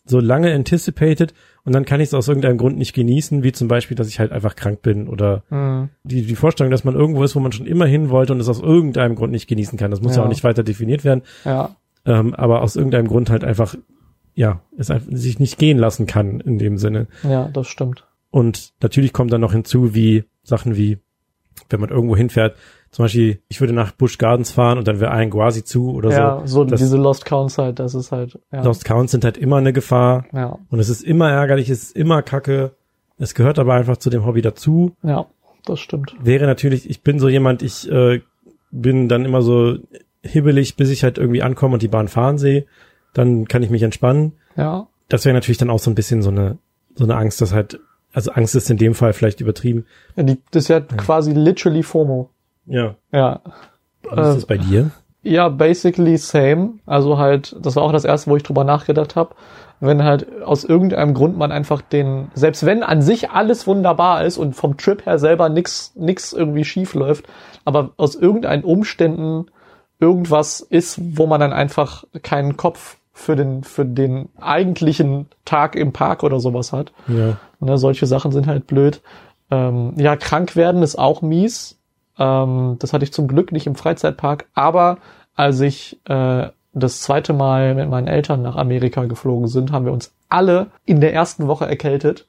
so lange anticipated und dann kann ich es aus irgendeinem Grund nicht genießen, wie zum Beispiel, dass ich halt einfach krank bin oder Hm. die, die Vorstellung, dass man irgendwo ist, wo man schon immer hin wollte und es aus irgendeinem Grund nicht genießen kann. Das muss ja, Ja. auch nicht weiter definiert werden, Ja, ähm, aber aus irgendeinem Grund halt einfach, ja, es einfach sich nicht gehen lassen kann in dem Sinne. ja, das stimmt. Und natürlich kommt dann noch hinzu, wie Sachen wie, wenn man irgendwo hinfährt, zum Beispiel, ich würde nach Busch Gardens fahren und dann wäre ein Guasi zu oder ja, so Das- diese Lost Counts halt, das ist halt, ja. so. Lost Counts sind halt immer eine Gefahr Ja, und es ist immer ärgerlich, es ist immer kacke. Es gehört aber einfach zu dem Hobby dazu. ja, das stimmt. wäre natürlich, ich bin so jemand, ich äh, bin dann immer so hibbelig, bis ich halt irgendwie ankomme und die Bahn fahren sehe. Dann kann ich mich entspannen. Ja, Das wäre natürlich dann auch so ein bisschen so eine, so eine Angst, dass halt, also Angst ist in dem Fall vielleicht übertrieben. ja die, das ist ja quasi literally FOMO. Ja. Ja. Wie ist das bei dir? Ja, basically same. Also halt, das war auch das erste, wo ich drüber nachgedacht habe. Wenn halt aus irgendeinem Grund man einfach den, selbst wenn an sich alles wunderbar ist und vom Trip her selber nix, nix irgendwie schief läuft, aber aus irgendeinen Umständen irgendwas ist, wo man dann einfach keinen Kopf für den, für den eigentlichen Tag im Park oder sowas hat. Ja. Ne, solche Sachen sind halt blöd. Ähm, ja, krank werden ist auch mies. Ähm, das hatte ich zum Glück nicht im Freizeitpark. Aber als ich äh, das zweite Mal mit meinen Eltern nach Amerika geflogen sind, haben wir uns alle in der ersten Woche erkältet.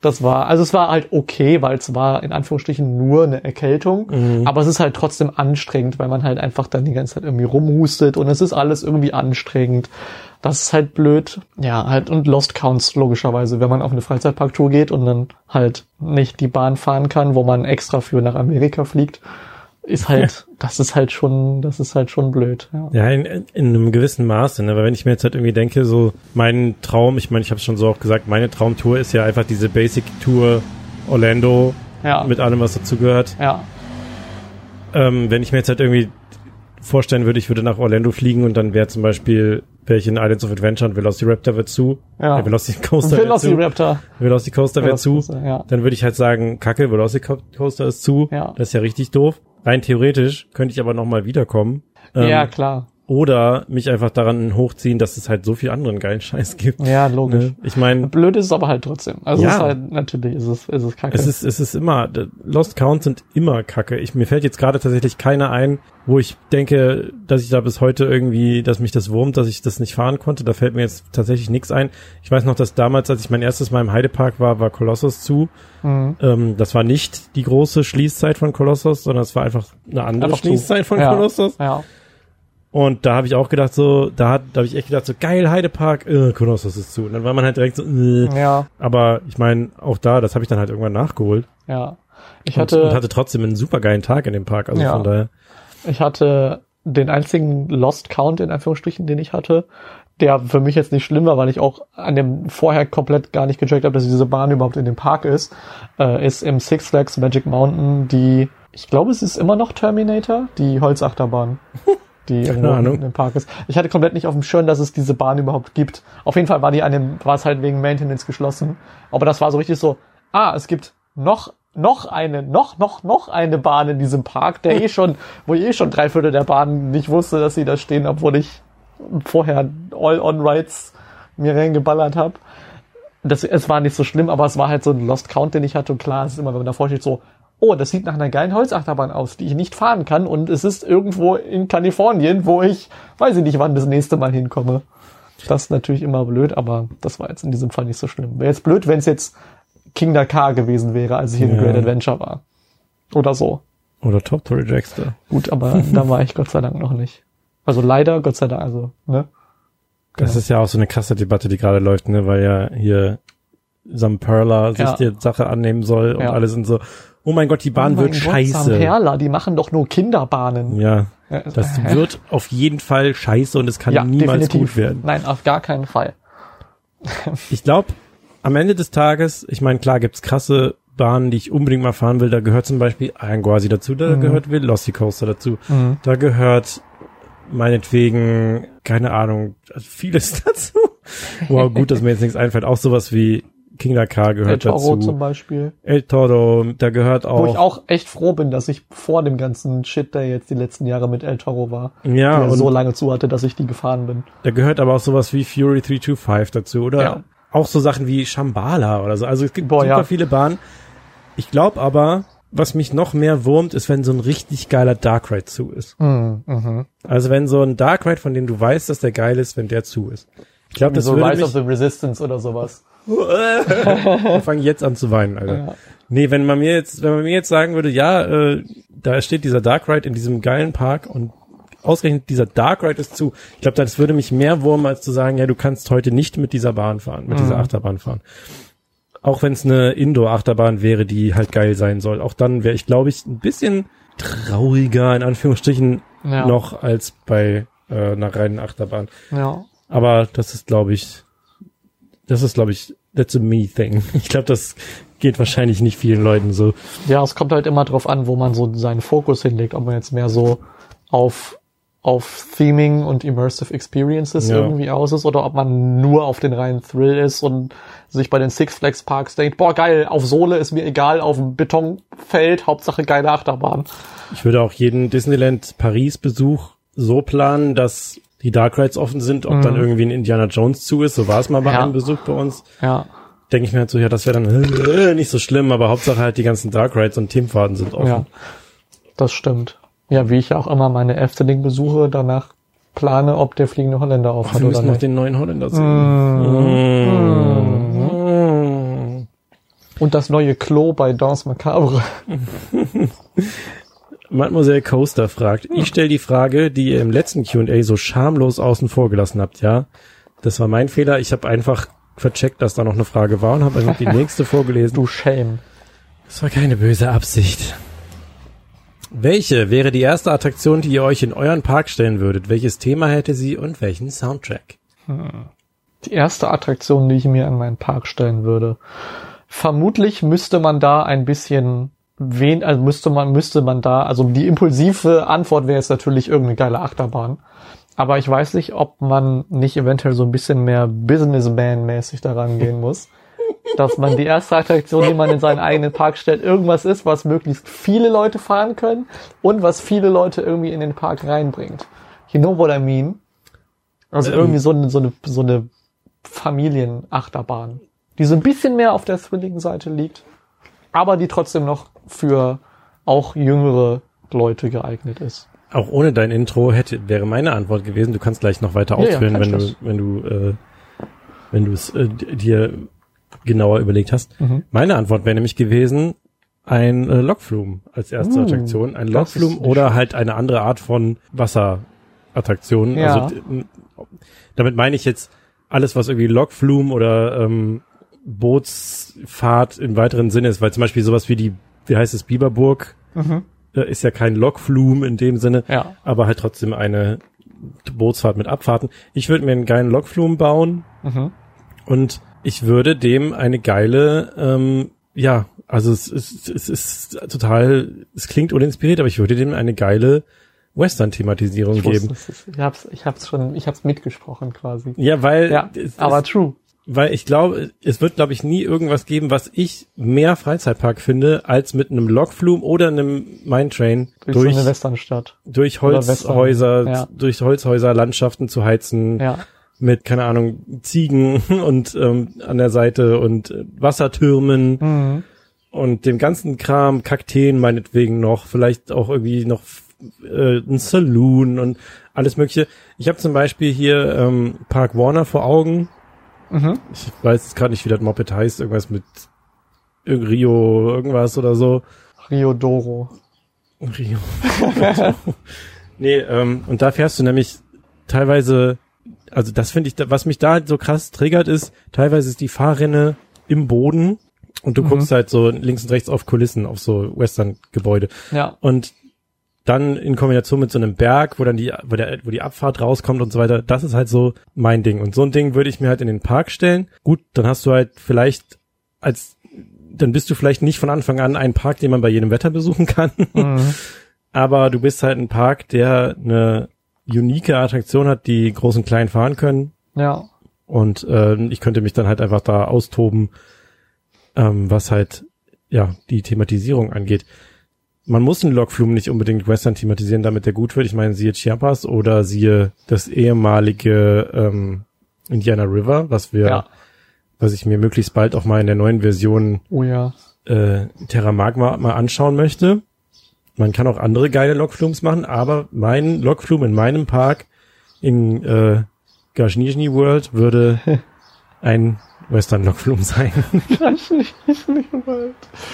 Das war, also es war halt okay, weil es war in Anführungsstrichen nur eine Erkältung. Aber es ist halt trotzdem anstrengend, weil man halt einfach dann die ganze Zeit irgendwie rumhustet und es ist alles irgendwie anstrengend. Das ist halt blöd. Ja, halt und Lost Counts logischerweise, wenn man auf eine Freizeitparktour geht und dann halt nicht die Bahn fahren kann, wo man extra für nach Amerika fliegt. Ist halt, das ist halt schon, das ist halt schon blöd. Ja. Ja, in, in einem gewissen Maße, ne? Weil wenn ich mir jetzt halt irgendwie denke, so mein Traum, ich meine, ich habe schon so auch gesagt, meine Traumtour ist ja einfach diese Basic Tour Orlando Ja. mit allem, was dazugehört. ja. Ähm, wenn ich mir jetzt halt irgendwie vorstellen würde, ich würde nach Orlando fliegen und dann wäre zum Beispiel, wäre ich in Islands of Adventure und Velociraptor wäre zu. Ja. Äh, Velocicoaster. Velociraptor. Velocicoaster wäre zu. Ja. Dann würde ich halt sagen, kacke, Velocicoaster ist zu. Ja. Das ist ja richtig doof. Rein theoretisch könnte ich aber nochmal wiederkommen. Ähm, ja, klar. Oder mich einfach daran hochziehen, dass es halt so viel anderen geilen Scheiß gibt. Ja, logisch. Ne? Ich meine, Blöd ist es aber halt trotzdem. Also Ja. ist halt, natürlich ist es, ist es kacke. es ist, es ist immer, Lost Counts sind immer kacke. Ich, mir fällt jetzt gerade tatsächlich keiner ein, wo ich denke, dass ich da bis heute irgendwie, dass mich das wurmt, dass ich das nicht fahren konnte. Da fällt mir jetzt tatsächlich nichts ein. Ich weiß noch, dass damals, als ich mein erstes Mal im Heidepark war, war Colossus zu. Mhm. Ähm, das war nicht die große Schließzeit von Colossus, sondern es war einfach eine andere Einfach zu. Schließzeit von ja. Colossus. Ja. Und da habe ich auch gedacht, so, da hat, da habe ich echt gedacht, so geil, Heidepark, äh, Kolossus ist zu. Und dann war man halt direkt so, äh. Ja. aber ich meine, auch da, das habe ich dann halt irgendwann nachgeholt. Ja. Ich Und, hatte, und hatte trotzdem einen super geilen Tag in dem Park. Also Ja. von daher. ich hatte den einzigen Lost Count in Anführungsstrichen, den ich hatte, der für mich jetzt nicht schlimm war, weil ich auch an dem vorher komplett gar nicht gecheckt habe, dass diese Bahn überhaupt in dem Park ist, äh, ist im Six Flags Magic Mountain die, ich glaube, es ist immer noch Terminator, die Holzachterbahn. Die irgendwo dem Park ist. Ich hatte komplett nicht auf dem Schirm, dass es diese Bahn überhaupt gibt. Auf jeden Fall war die an dem, war es halt wegen Maintenance geschlossen. Aber das war so richtig so, ah, es gibt noch, noch eine, noch, noch, noch eine Bahn in diesem Park, der eh schon, wo ich eh schon drei Viertel der Bahn nicht wusste, dass sie da stehen, obwohl ich vorher All-on-Rides mir reingeballert habe. Das, es war nicht so schlimm, aber es war halt so ein Lost Count, den ich hatte. Und klar, es ist immer, wenn man davor steht, so, oh, das sieht nach einer geilen Holzachterbahn aus, die ich nicht fahren kann. Und es ist irgendwo in Kalifornien, wo ich, weiß ich nicht, wann das nächste Mal hinkomme. Das ist natürlich immer blöd, aber das war jetzt in diesem Fall nicht so schlimm. Wäre jetzt blöd, wenn es jetzt Kingda Car gewesen wäre, als ich in Ja. Great Adventure war. Oder so. Oder Top Tory Dragster. Gut, aber da war ich Gott sei Dank noch nicht. Also leider, Gott sei Dank, also, ne? Das Genau. ist ja auch so eine krasse Debatte, die gerade läuft, ne, weil ja hier Sam Perla sich Ja. die Sache annehmen soll und Ja. alle sind so, oh mein Gott, die Bahn Oh wird Gott, scheiße. Samperla, die machen doch nur Kinderbahnen. Ja. Das hä? wird auf jeden Fall scheiße und es kann ja, niemals definitiv. gut werden. Nein, auf gar keinen Fall. Ich glaube, am Ende des Tages, ich meine, klar gibt's krasse Bahnen, die ich unbedingt mal fahren will. Da gehört zum Beispiel Anguasi dazu, da Mhm. gehört Velocicoaster dazu. Da gehört meinetwegen, keine Ahnung, vieles dazu. Wow, gut, dass mir jetzt nichts einfällt. Auch sowas wie King Dakar El gehört Toro zum dazu. Beispiel. El Toro, da gehört Wo ich auch. auch echt froh bin, dass ich vor dem ganzen Shit, der jetzt die letzten Jahre mit El Toro war, Ja, so lange zu hatte, dass ich die gefahren bin. da gehört aber auch sowas wie Fury 325 dazu. Oder Ja. auch so Sachen wie Shambhala oder so. Also es gibt Boah, super ja. viele Bahnen. Ich glaube aber, was mich noch mehr wurmt, ist, wenn so ein richtig geiler Dark Ride zu ist. Mhm, mhm. Also wenn so ein Dark Ride, von dem du weißt, dass der geil ist, wenn der zu ist. Ich glaube, das so würde Rise of mich, the Resistance oder sowas. Ich fange jetzt an zu weinen, Alter. Ja. Nee, wenn man mir jetzt, wenn man mir jetzt sagen würde, ja, äh, da steht dieser Dark Ride in diesem geilen Park und ausgerechnet dieser Dark Ride ist zu, ich glaube, das würde mich mehr wurmen, als zu sagen, ja, du kannst heute nicht mit dieser Bahn fahren, mit Mhm. dieser Achterbahn fahren. Auch wenn es eine Indoor-Achterbahn wäre, die halt geil sein soll. Auch dann wäre ich, glaube ich, ein bisschen trauriger, in Anführungsstrichen, Ja. noch als bei äh, einer reinen Achterbahn. Ja. Aber das ist, glaube ich, das ist, glaube ich, that's a me thing. Ich glaube, das geht wahrscheinlich nicht vielen Leuten so. Ja, es kommt halt immer drauf an, wo man so seinen Fokus hinlegt, ob man jetzt mehr so auf auf Theming und Immersive Experiences Ja. irgendwie aus ist oder ob man nur auf den reinen Thrill ist und sich bei den Six Flags Parks denkt, boah geil, auf Sohle ist mir egal, auf dem Betonfeld, Hauptsache geile Achterbahn. Ich würde auch jeden Disneyland Paris Besuch so planen, dass die Dark Rides offen sind, ob dann irgendwie ein Indiana Jones zu ist. So war es mal bei Mhm. Ja. einem Besuch bei uns. Ja, Denke ich mir halt so, ja, das wäre dann äh, nicht so schlimm, aber Hauptsache halt die ganzen Dark Rides und Themenfaden sind offen. ja, das stimmt. Ja, wie ich ja auch immer meine Efteling-Besuche danach plane, ob der fliegende Holländer auf Ach, hat wir müssen noch den neuen Holländer sehen. Mm. Und das neue Klo bei Danse Macabre. Mademoiselle Coaster fragt, ich stelle die Frage, die ihr im letzten Q&A so schamlos außen vor gelassen habt, ja? Das war mein Fehler. Ich habe einfach vercheckt, dass da noch eine Frage war und habe einfach die nächste vorgelesen. Du Shame. Das war keine böse Absicht. Welche wäre die erste Attraktion, die ihr euch in euren Park stellen würdet? Welches Thema hätte sie und welchen Soundtrack? Die erste Attraktion, die ich mir an meinen Park stellen würde. Vermutlich müsste man da ein bisschen wen, also müsste man, müsste man da, also die impulsive Antwort wäre jetzt natürlich irgendeine geile Achterbahn. Aber ich weiß nicht, ob man nicht eventuell so ein bisschen mehr Businessman-mäßig daran gehen muss. dass man die erste Attraktion, die man in seinen eigenen Park stellt, irgendwas ist, was möglichst viele Leute fahren können und was viele Leute irgendwie in den Park reinbringt. You know what I mean? Also Ähm. irgendwie so eine, so eine, so eine Familienachterbahn, die so ein bisschen mehr auf der thrilligen Seite liegt, aber die trotzdem noch für auch jüngere Leute geeignet ist. Auch ohne dein Intro hätte, wäre meine Antwort gewesen. Du kannst gleich noch weiter Ja, ja, ausführen, kein wenn du, wenn du, äh, wenn du es äh, dir genauer überlegt hast. Mhm. Meine Antwort wäre nämlich gewesen, ein äh, Lokflume als erste Uh, Attraktion. Ein nicht oder halt eine andere Art von Wasserattraktion. Ja. Also d- damit meine ich jetzt alles, was irgendwie Lokflume oder ähm, Bootsfahrt im weiteren Sinne ist, weil zum Beispiel sowas wie die, wie heißt es, Biberburg, Mhm. äh, ist ja kein Lokflume in dem Sinne, Ja. aber halt trotzdem eine Bootsfahrt mit Abfahrten. Ich würde mir einen geilen Lokflume bauen Mhm. und ich würde dem eine geile, ähm, ja, also es, ist es ist total, es klingt uninspiriert, aber ich würde dem eine geile Western-Thematisierung geben. es ich hab's, ich hab's schon, ich hab's mitgesprochen quasi. Ja, weil, Ja, es, aber es, true. Weil ich glaube, es wird, glaube ich, nie irgendwas geben, was ich mehr Freizeitpark finde, als mit einem Lokflume oder einem Mindtrain Durch, durch, so eine Westernstadt. durch Holzhäuser, ja. durch Holzhäuser Landschaften zu heizen, Ja. mit, keine Ahnung, Ziegen und ähm, an der Seite und äh, Wassertürmen Mhm. und dem ganzen Kram, Kakteen meinetwegen noch, vielleicht auch irgendwie noch äh, ein Saloon und alles mögliche. Ich habe zum Beispiel hier ähm, Park Warner vor Augen. Mhm. Ich weiß jetzt gerade nicht, wie das Moped heißt, irgendwas mit Rio, irgendwas oder so. Riodoro. Rio. nee, ähm, und da fährst du nämlich teilweise, also das finde ich, was mich da halt so krass triggert ist, teilweise ist die Fahrrinne im Boden und du Mhm. guckst halt so links und rechts auf Kulissen, auf so Western-Gebäude. Ja. Und dann in Kombination mit so einem Berg, wo dann die, wo, der, wo die Abfahrt rauskommt und so weiter, das ist halt so mein Ding. Und so ein Ding würde ich mir halt in den Park stellen. Gut, dann hast du halt vielleicht als, dann bist du vielleicht nicht von Anfang an ein Park, den man bei jedem Wetter besuchen kann. Mhm. Aber du bist halt ein Park, der eine unique Attraktion hat, die groß und klein fahren können. Ja. Und äh, ich könnte mich dann halt einfach da austoben, ähm, was halt ja die Thematisierung angeht. Man muss einen Lokflume nicht unbedingt Western thematisieren, damit der gut wird. Ich meine, siehe Chiapas oder siehe das ehemalige ähm, Indiana River, was wir, Ja. was ich mir möglichst bald auch mal in der neuen Version Oh ja. äh, Terra Magma mal anschauen möchte. Man kann auch andere geile Lokflumes machen, aber mein Lokflume in meinem Park in äh, Gajnijny World würde ein Western Lokflume sein.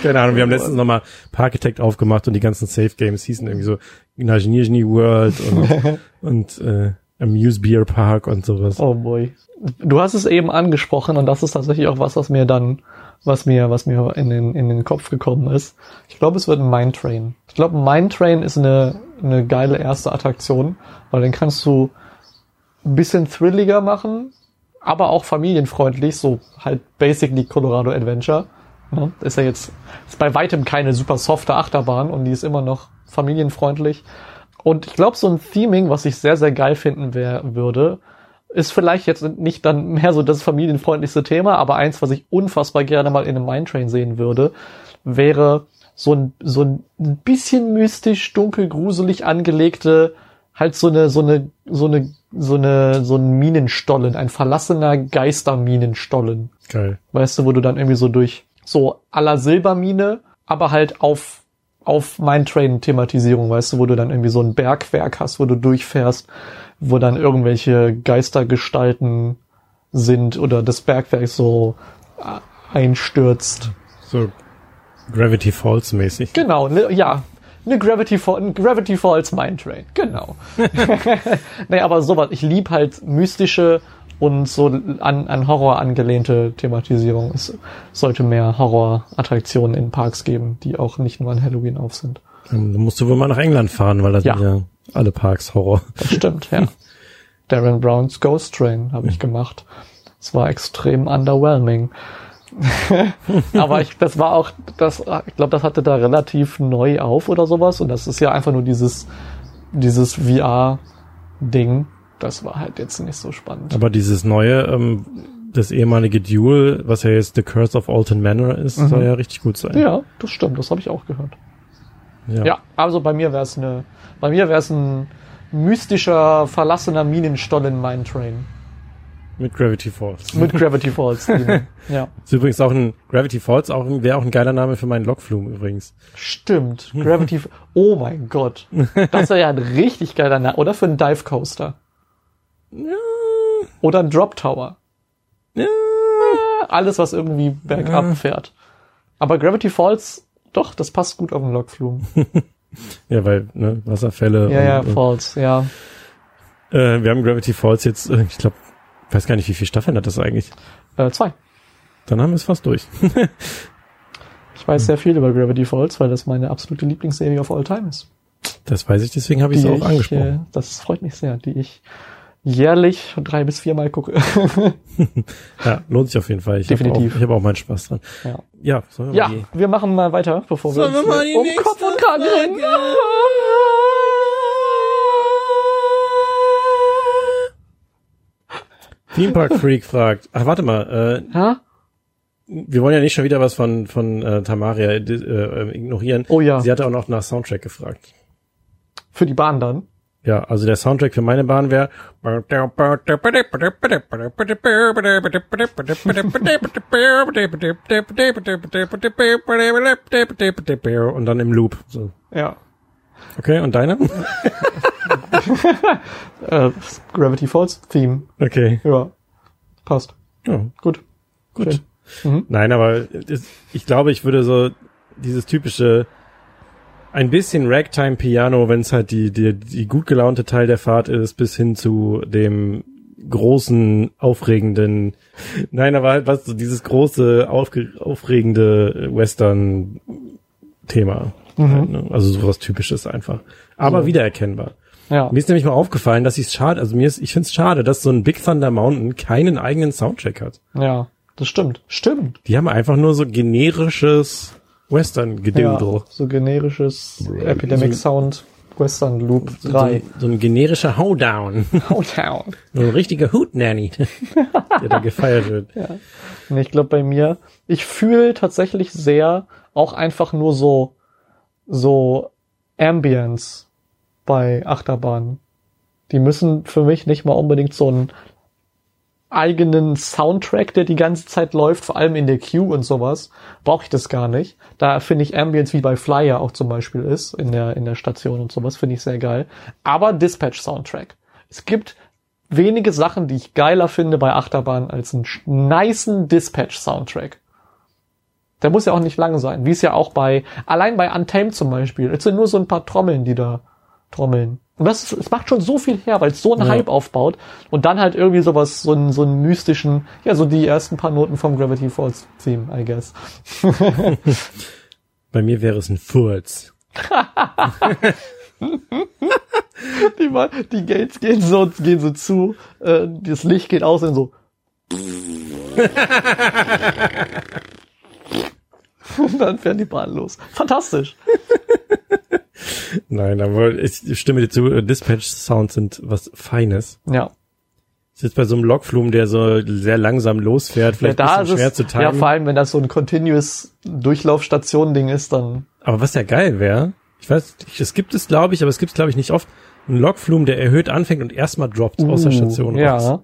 Keine Ahnung, wir haben letztens nochmal Parkitect aufgemacht und die ganzen Safe Games hießen irgendwie so Gajnijny World und, und äh, Amuse Beer Park und sowas. Oh boy. Du hast es eben angesprochen und das ist tatsächlich auch was, was mir dann, was mir, was mir in den, in den Kopf gekommen ist. Ich glaube, es wird ein Mine Train. Ich glaube, ein Mine Train ist eine, eine geile erste Attraktion, weil den kannst du ein bisschen thrilliger machen, aber auch familienfreundlich, so halt basically Colorado Adventure. Ja, ist ja jetzt, ist bei weitem keine super softe Achterbahn und die ist immer noch familienfreundlich. Und ich glaube, so ein Theming, was ich sehr, sehr geil finden wär, würde, ist vielleicht jetzt nicht dann mehr so das familienfreundlichste Thema, aber eins, was ich unfassbar gerne mal in einem Mindtrain sehen würde, wäre so ein, so ein bisschen mystisch, dunkel, gruselig angelegte, halt so eine, so eine, so eine, so eine, so ein Minenstollen, ein verlassener Geisterminenstollen. Geil. Weißt du, wo du dann irgendwie so durch so aller Silbermine, aber halt auf auf Mindtrain-Thematisierung, weißt du, wo du dann irgendwie so ein Bergwerk hast, wo du durchfährst, wo dann irgendwelche Geistergestalten sind oder das Bergwerk so äh, einstürzt. So Gravity Falls mäßig. Genau, ne, ja. Eine Gravity, Fall, ein Gravity Falls Mine Train, genau. nee, aber sowas. Ich lieb halt mystische und so an, an Horror angelehnte Thematisierung. Es sollte mehr Horror-Attraktionen in Parks geben, die auch nicht nur an Halloween auf sind. Dann musst du wohl mal nach England fahren, weil da Ja. sind ja alle Parks Horror. Das stimmt, ja. Darren Browns Ghost Train habe ich gemacht. Es war extrem underwhelming. Aber ich, das war auch, das, ich glaube, das hatte da relativ neu auf oder sowas. Und das ist ja einfach nur dieses, dieses VR-Ding. Das war halt jetzt nicht so spannend. Aber dieses neue, ähm, das ehemalige Duel, was ja jetzt The Curse of Alton Manor ist, soll ja richtig gut sein. Mhm. Ja, das stimmt, das habe ich auch gehört. Ja, also bei mir wäre es eine, bei mir wäre es ein mystischer, verlassener Minenstollen Mine Train. Mit Gravity Falls. Mit Gravity Falls. Ja. Ist übrigens auch ein Gravity Falls, auch wäre auch ein geiler Name für meinen Lokflum übrigens. Stimmt. Gravity, oh mein Gott. Das wäre ja ein richtig geiler Name. Oder für einen Dive Coaster. Oder ein Drop Tower. Alles, was irgendwie bergab fährt. Aber Gravity Falls, doch, das passt gut auf den Lokflum. Ja, weil, ne, Wasserfälle. Ja, ja, und, Falls, ja. äh, wir haben Gravity Falls jetzt, äh, ich glaube, weiß gar nicht, wie viele Staffeln hat das eigentlich. Äh, zwei. Dann haben wir es fast durch. Ich weiß sehr viel über Gravity Falls, weil das meine absolute Lieblingsserie of all time ist. Das weiß ich, deswegen habe ich es auch ich, angesprochen. äh, das freut mich sehr, die ich jährlich drei bis viermal gucke. Ja, lohnt sich auf jeden Fall. Ich habe auch, Definitiv. ich hab auch meinen Spaß dran. ja. Ja, sollen wir ja, mal die- wir machen mal weiter, bevor wir Sollen uns wir die um nächste Kopf und Kragen reden. Theme Park Freak fragt. Ach, warte mal. Äh, Ja? wir wollen ja nicht schon wieder was von von äh, Tamaria äh, äh, ignorieren. Oh ja. Sie hatte auch noch nach Soundtrack gefragt. Für die Bahn dann. Ja, also der Soundtrack für meine Bahn wäre und dann im Loop. So. Ja. Okay, und deine? Äh, Gravity Falls Theme. Okay. Ja. Passt. Ja, Gut. gut. Schön. Nein, aber ich glaube, ich würde so dieses typische ein bisschen Ragtime Piano, wenn es halt die, die, die gut gelaunte Teil der Fahrt ist, bis hin zu dem großen, aufregenden, nein, aber halt was, so dieses große, aufge, aufregende Western-Thema. Halt, ne? Also sowas Typisches einfach. Aber So. wiedererkennbar. Ja. Mir ist nämlich mal aufgefallen, dass ich es schade, also mir ist, ich finde es schade, dass so ein Big Thunder Mountain keinen eigenen Soundtrack hat. Ja. Das stimmt. Stimmt. Die haben einfach nur so generisches Ja. Western-Gedödel. So generisches Epidemic Sound Western Loop So, 3. so ein generischer Howdown. Howtown. so ein richtiger Hoot-Nanny, der da gefeiert wird. Nee, ich glaube bei mir, ich fühle tatsächlich sehr auch einfach nur so, so Ambience bei Achterbahnen. Die müssen für mich nicht mal unbedingt so einen eigenen Soundtrack, der die ganze Zeit läuft, vor allem in der Queue und sowas, brauche ich das gar nicht. Da finde ich Ambience wie bei Flyer auch zum Beispiel ist, in der, in der Station und sowas, finde ich sehr geil. Aber Dispatch-Soundtrack. Es gibt wenige Sachen, die ich geiler finde bei Achterbahn als einen sch- nicen Dispatch-Soundtrack. Der muss ja auch nicht lang sein, wie es ja auch bei, allein bei Untamed zum Beispiel, es sind nur so ein paar Trommeln, die da trommeln. Und das, ist- es macht schon so viel her, weil es so einen Ja. Hype aufbaut und dann halt irgendwie sowas, so einen, so einen mystischen, ja, so die ersten paar Noten vom Gravity Falls Theme, I guess. Bei mir wäre es ein Furz. Die, mal- die Gates gehen so, gehen so zu, äh, das Licht geht aus und so. und dann fährt die Bahn los. Fantastisch. Nein, aber ich stimme dir zu, äh, Dispatch-Sounds sind was Feines. Ja. Ist jetzt bei so einem Lokflum, der so sehr langsam losfährt, vielleicht ja, ein da bisschen ist schwer es, zu ja, timen. vor allem, wenn das so ein continuous Durchlaufstation-Ding ist, dann, aber was ja geil wäre, ich weiß, es gibt es glaube ich, aber es gibt es glaube ich nicht oft, ein Lokflum, der erhöht anfängt und erstmal droppt aus der Station Uh, raus. Ja,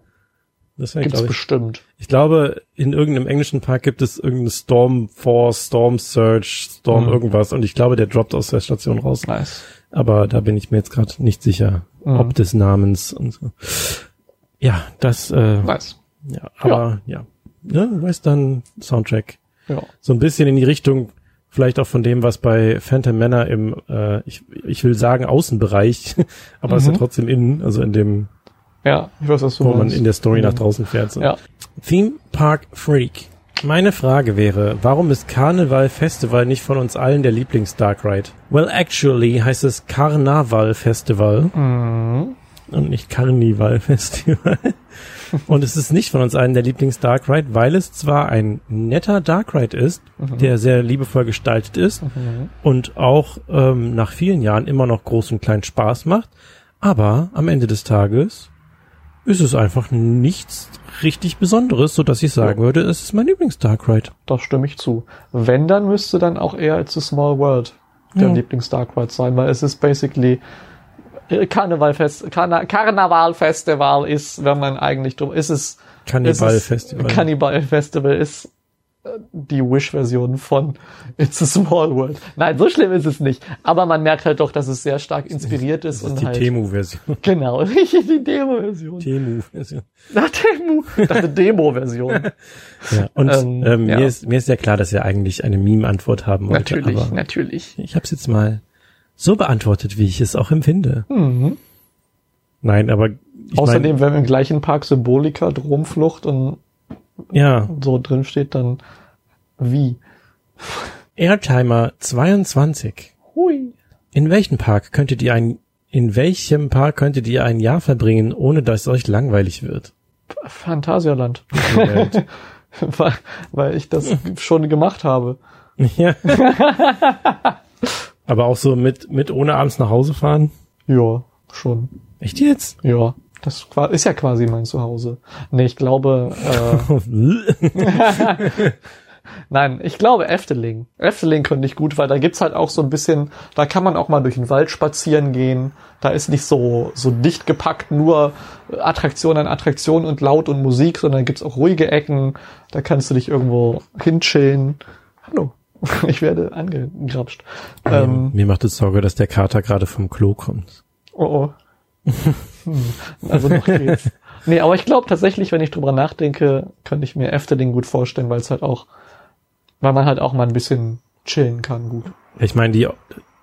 Das wäre, gibt's ich, bestimmt. Ich glaube, in irgendeinem englischen Park gibt es irgendeinen Storm Force, Storm Surge, Storm Mhm. irgendwas und ich glaube, der droppt aus der Station raus. Nice. Aber da bin ich mir jetzt gerade nicht sicher, Mhm. ob des Namens und so. Ja, das, äh, Nice. ja, aber ja, ja Western Soundtrack. Ja. So ein bisschen in die Richtung, vielleicht auch von dem, was bei Phantom Manor im, äh, ich, ich will sagen Außenbereich, aber es ist ja Mhm. trotzdem innen, also in dem, Ja, ich weiß, was du wo man meinst. in der Story nach Mhm. draußen fährt. So. Ja. Theme Park Freak. Meine Frage wäre, warum ist Karneval Festival nicht von uns allen der Lieblings-Dark Ride? Well, actually heißt es Karneval Festival Mhm. und nicht Karnival Festival. und es ist nicht von uns allen der Lieblings-Dark Ride, weil es zwar ein netter Dark Ride ist, der sehr liebevoll gestaltet ist Mhm. und auch ähm, nach vielen Jahren immer noch groß und klein Spaß macht, aber am Ende des Tages ist es einfach nichts richtig Besonderes, so dass ich sagen würde, es ist mein Lieblings-Dark Ride. Da stimme ich zu. Wenn, dann müsste dann auch eher It's a Small World der Ja. Lieblings-Dark Ride sein, weil es ist basically äh, Karnevalfest, Karna Karnevalfestival ist, wenn man eigentlich drum, ist es Kannibal-Festival. Kannibal-Festival ist die Wish-Version von It's a Small World. Nein, so schlimm ist es nicht. Aber man merkt halt doch, dass es sehr stark inspiriert ist, Das ist und die halt. Temu-Version. Genau, die Demo-Version. Temu-Version. Na, Demo. Ich dachte Demo-Version. Ja, und Ähm, ähm, ja. Mir, ist, mir ist ja klar, dass ihr eigentlich eine Meme-Antwort haben wollte. natürlich, natürlich. ich habe es jetzt mal so beantwortet, wie ich es auch empfinde. Mhm. Nein, aber ich Außerdem, wenn im gleichen Park Symbolika, Dromflucht und mein, ja, so drin steht, dann wie? Airtimer 22. Hui. In welchem Park könntet ihr ein in welchem Park könntet ihr ein Jahr verbringen, ohne dass es euch langweilig wird? Phantasialand. Weil, weil ich das schon gemacht habe. ja. Aber auch so mit mit ohne abends nach Hause fahren? Ja, schon. Echt jetzt? Ja. Das ist ja quasi mein Zuhause. Nee, ich glaube, äh, nein, ich glaube Efteling. Efteling könnte ich gut, weil da gibt's halt auch so ein bisschen, da kann man auch mal durch den Wald spazieren gehen. Da ist nicht so, so dicht gepackt, nur Attraktion an Attraktion und laut und Musik, sondern gibt's auch ruhige Ecken. Da kannst du dich irgendwo hinchillen. Hallo. Ich werde angegrapscht. Ähm, Mir macht es Sorge, dass der Kater gerade vom Klo kommt. Oh oh. Also noch geht's. Nee, aber ich glaube tatsächlich, wenn ich drüber nachdenke, könnte ich mir Efteling gut vorstellen, weil es halt auch, weil man halt auch mal ein bisschen chillen kann, gut. Ich meine, die,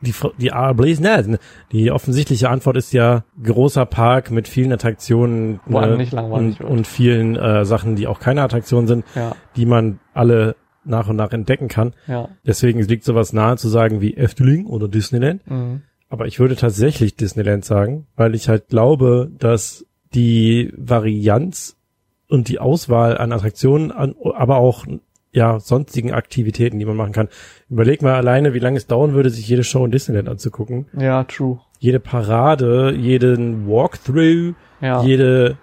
die, die, ah, ne, die offensichtliche Antwort ist ja großer Park mit vielen Attraktionen ne, und, und vielen äh, Sachen, die auch keine Attraktionen sind, Ja, die man alle nach und nach entdecken kann. ja. Deswegen liegt sowas nahe zu sagen wie Efteling oder Disneyland. Mhm. Aber ich würde tatsächlich Disneyland sagen, weil ich halt glaube, dass die Varianz und die Auswahl an Attraktionen, an, aber auch ja sonstigen Aktivitäten, die man machen kann. Überleg mal alleine, wie lange es dauern würde, sich jede Show in Disneyland anzugucken. Ja, true. Jede Parade, jeden Walkthrough, Ja. jede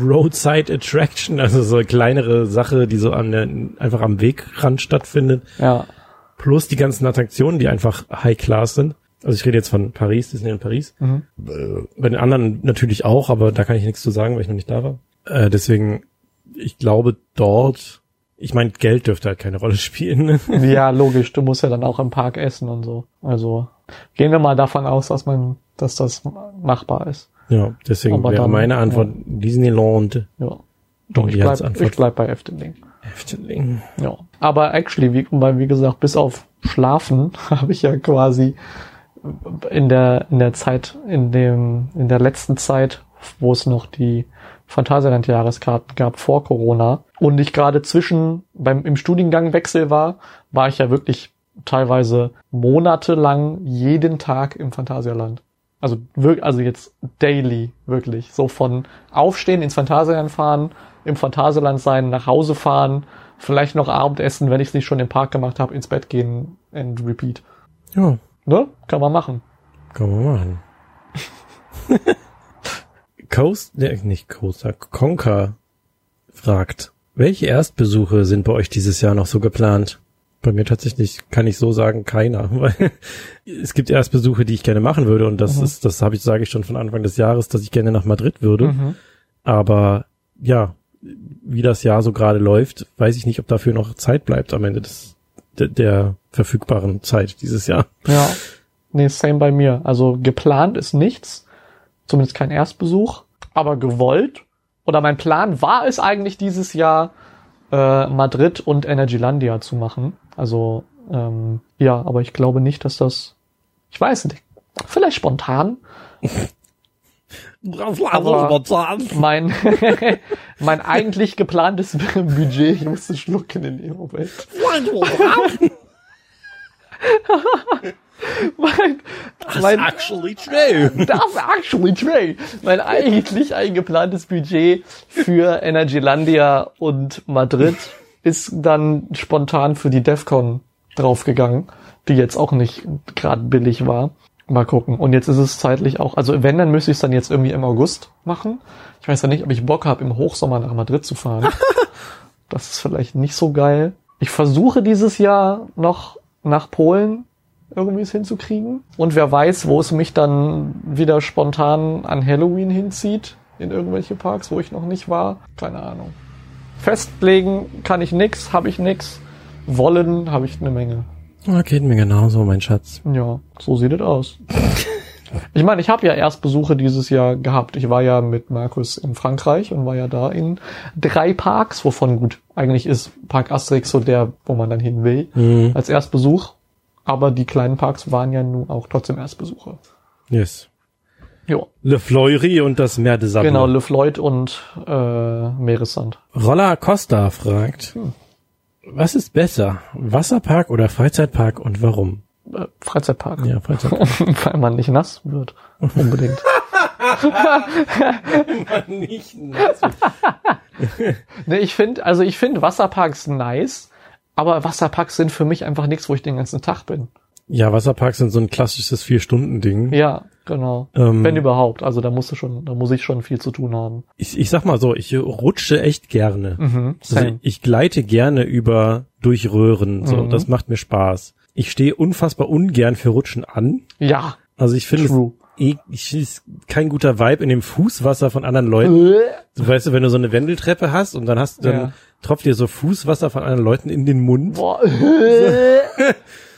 Roadside Attraction, also so eine kleinere Sache, die so an der, einfach am Wegrand stattfindet Ja. plus die ganzen Attraktionen, die einfach High Class sind. Also ich rede jetzt von Paris, Disneyland Paris. Mhm. Äh, Bei den anderen natürlich auch, aber da kann ich nichts zu sagen, weil ich noch nicht da war. Äh, deswegen, ich glaube dort, ich meine, Geld dürfte halt keine Rolle spielen. ne? Ja, logisch. Du musst ja dann auch im Park essen und so. Also gehen wir mal davon aus, dass man, dass das machbar ist. ja, deswegen Aber wäre dann, meine Antwort Disneyland. Ja. Doch, ich bleib, ich bleib bei Efteling. Efteling. Ja. Aber actually, wie, wie gesagt, bis auf Schlafen habe ich ja quasi in der, in der Zeit, in dem, in der letzten Zeit, wo es noch die Phantasialand-Jahreskarten gab vor Corona und ich gerade zwischen beim im Studiengangwechsel war, war ich ja wirklich teilweise monatelang jeden Tag im Phantasialand. Also wirklich, also jetzt daily, wirklich. So von aufstehen, ins Phantasialand fahren, im Phantasialand sein, nach Hause fahren, vielleicht noch Abendessen, wenn ich es nicht schon im Park gemacht habe, ins Bett gehen and repeat. Ja, Ne? Kann man machen. kann man machen. Coast, ne, nicht Coaster, Conker fragt, welche Erstbesuche sind bei euch dieses Jahr noch so geplant? Bei mir tatsächlich kann ich so sagen, keiner, weil es gibt Erstbesuche, die ich gerne machen würde und das Mhm. ist, das habe ich, sage ich schon von Anfang des Jahres, dass ich gerne nach Madrid würde. Mhm. Aber ja, wie das Jahr so gerade läuft, weiß ich nicht, ob dafür noch Zeit bleibt am Ende des der, der verfügbaren Zeit dieses Jahr. Ja. Nee, same bei mir. Also geplant ist nichts. Zumindest kein Erstbesuch. Aber gewollt. Oder mein Plan war es eigentlich dieses Jahr, äh, Madrid und Energylandia zu machen. Also, ähm, ja, aber ich glaube nicht, dass das. Ich weiß nicht. Vielleicht spontan. Aber mein, mein eigentlich geplantes Budget, ich musste schlucken in dem Moment. mein, mein, actually true. that's actually true. Mein eigentlich eingeplantes Budget für Energylandia und Madrid ist dann spontan für die DEFCON draufgegangen, die jetzt auch nicht gerade billig war. Mal gucken. Und jetzt ist es zeitlich auch, also wenn, dann müsste ich es dann jetzt irgendwie im August machen. Ich weiß ja nicht, ob ich Bock habe, im Hochsommer nach Madrid zu fahren. das ist vielleicht nicht so geil. Ich versuche dieses Jahr noch nach Polen irgendwie es hinzukriegen. Und wer weiß, wo es mich dann wieder spontan an Halloween hinzieht. In irgendwelche Parks, wo ich noch nicht war. Keine Ahnung. Festlegen kann ich nix, habe ich nix. Wollen habe ich eine Menge. Ah, geht mir genauso, mein Schatz. Ja, so sieht es aus. Ich meine, ich habe ja erst Besuche dieses Jahr gehabt. Ich war ja mit Markus in Frankreich und war ja da in drei Parks, wovon gut, eigentlich ist Park Asterix so der, wo man dann hin will, Mhm. als Erstbesuch. Aber die kleinen Parks waren ja nun auch trotzdem Erstbesuche. Yes. Ja, Le Fleury und das Meer de Sable. genau, Le Floyd und äh, Meeressand. Roller Costa fragt, Hm. Was ist besser, Wasserpark oder Freizeitpark und warum? Äh, Freizeitpark. Ja, Freizeitpark. Weil man nicht nass wird. Unbedingt. Nicht Nee, ich finde, also ich finde Wasserparks nice, aber Wasserparks sind für mich einfach nichts, wo ich den ganzen Tag bin. Ja, Wasserparks sind so ein klassisches Vier-Stunden-Ding. Ja, genau. Ähm, Wenn überhaupt. Also da musst du schon, da muss ich schon viel zu tun haben. ich, ich sag mal so, ich rutsche echt gerne. Mhm. Also ich gleite gerne über durch Röhren, so Mhm. das macht mir Spaß. Ich stehe unfassbar ungern für Rutschen an. Ja. Also ich finde es eh, ich ist kein guter Vibe in dem Fußwasser von anderen Leuten. Du weißt, wenn du so eine Wendeltreppe hast und dann hast du dann Ja. tropft dir so Fußwasser von anderen Leuten in den Mund Boah.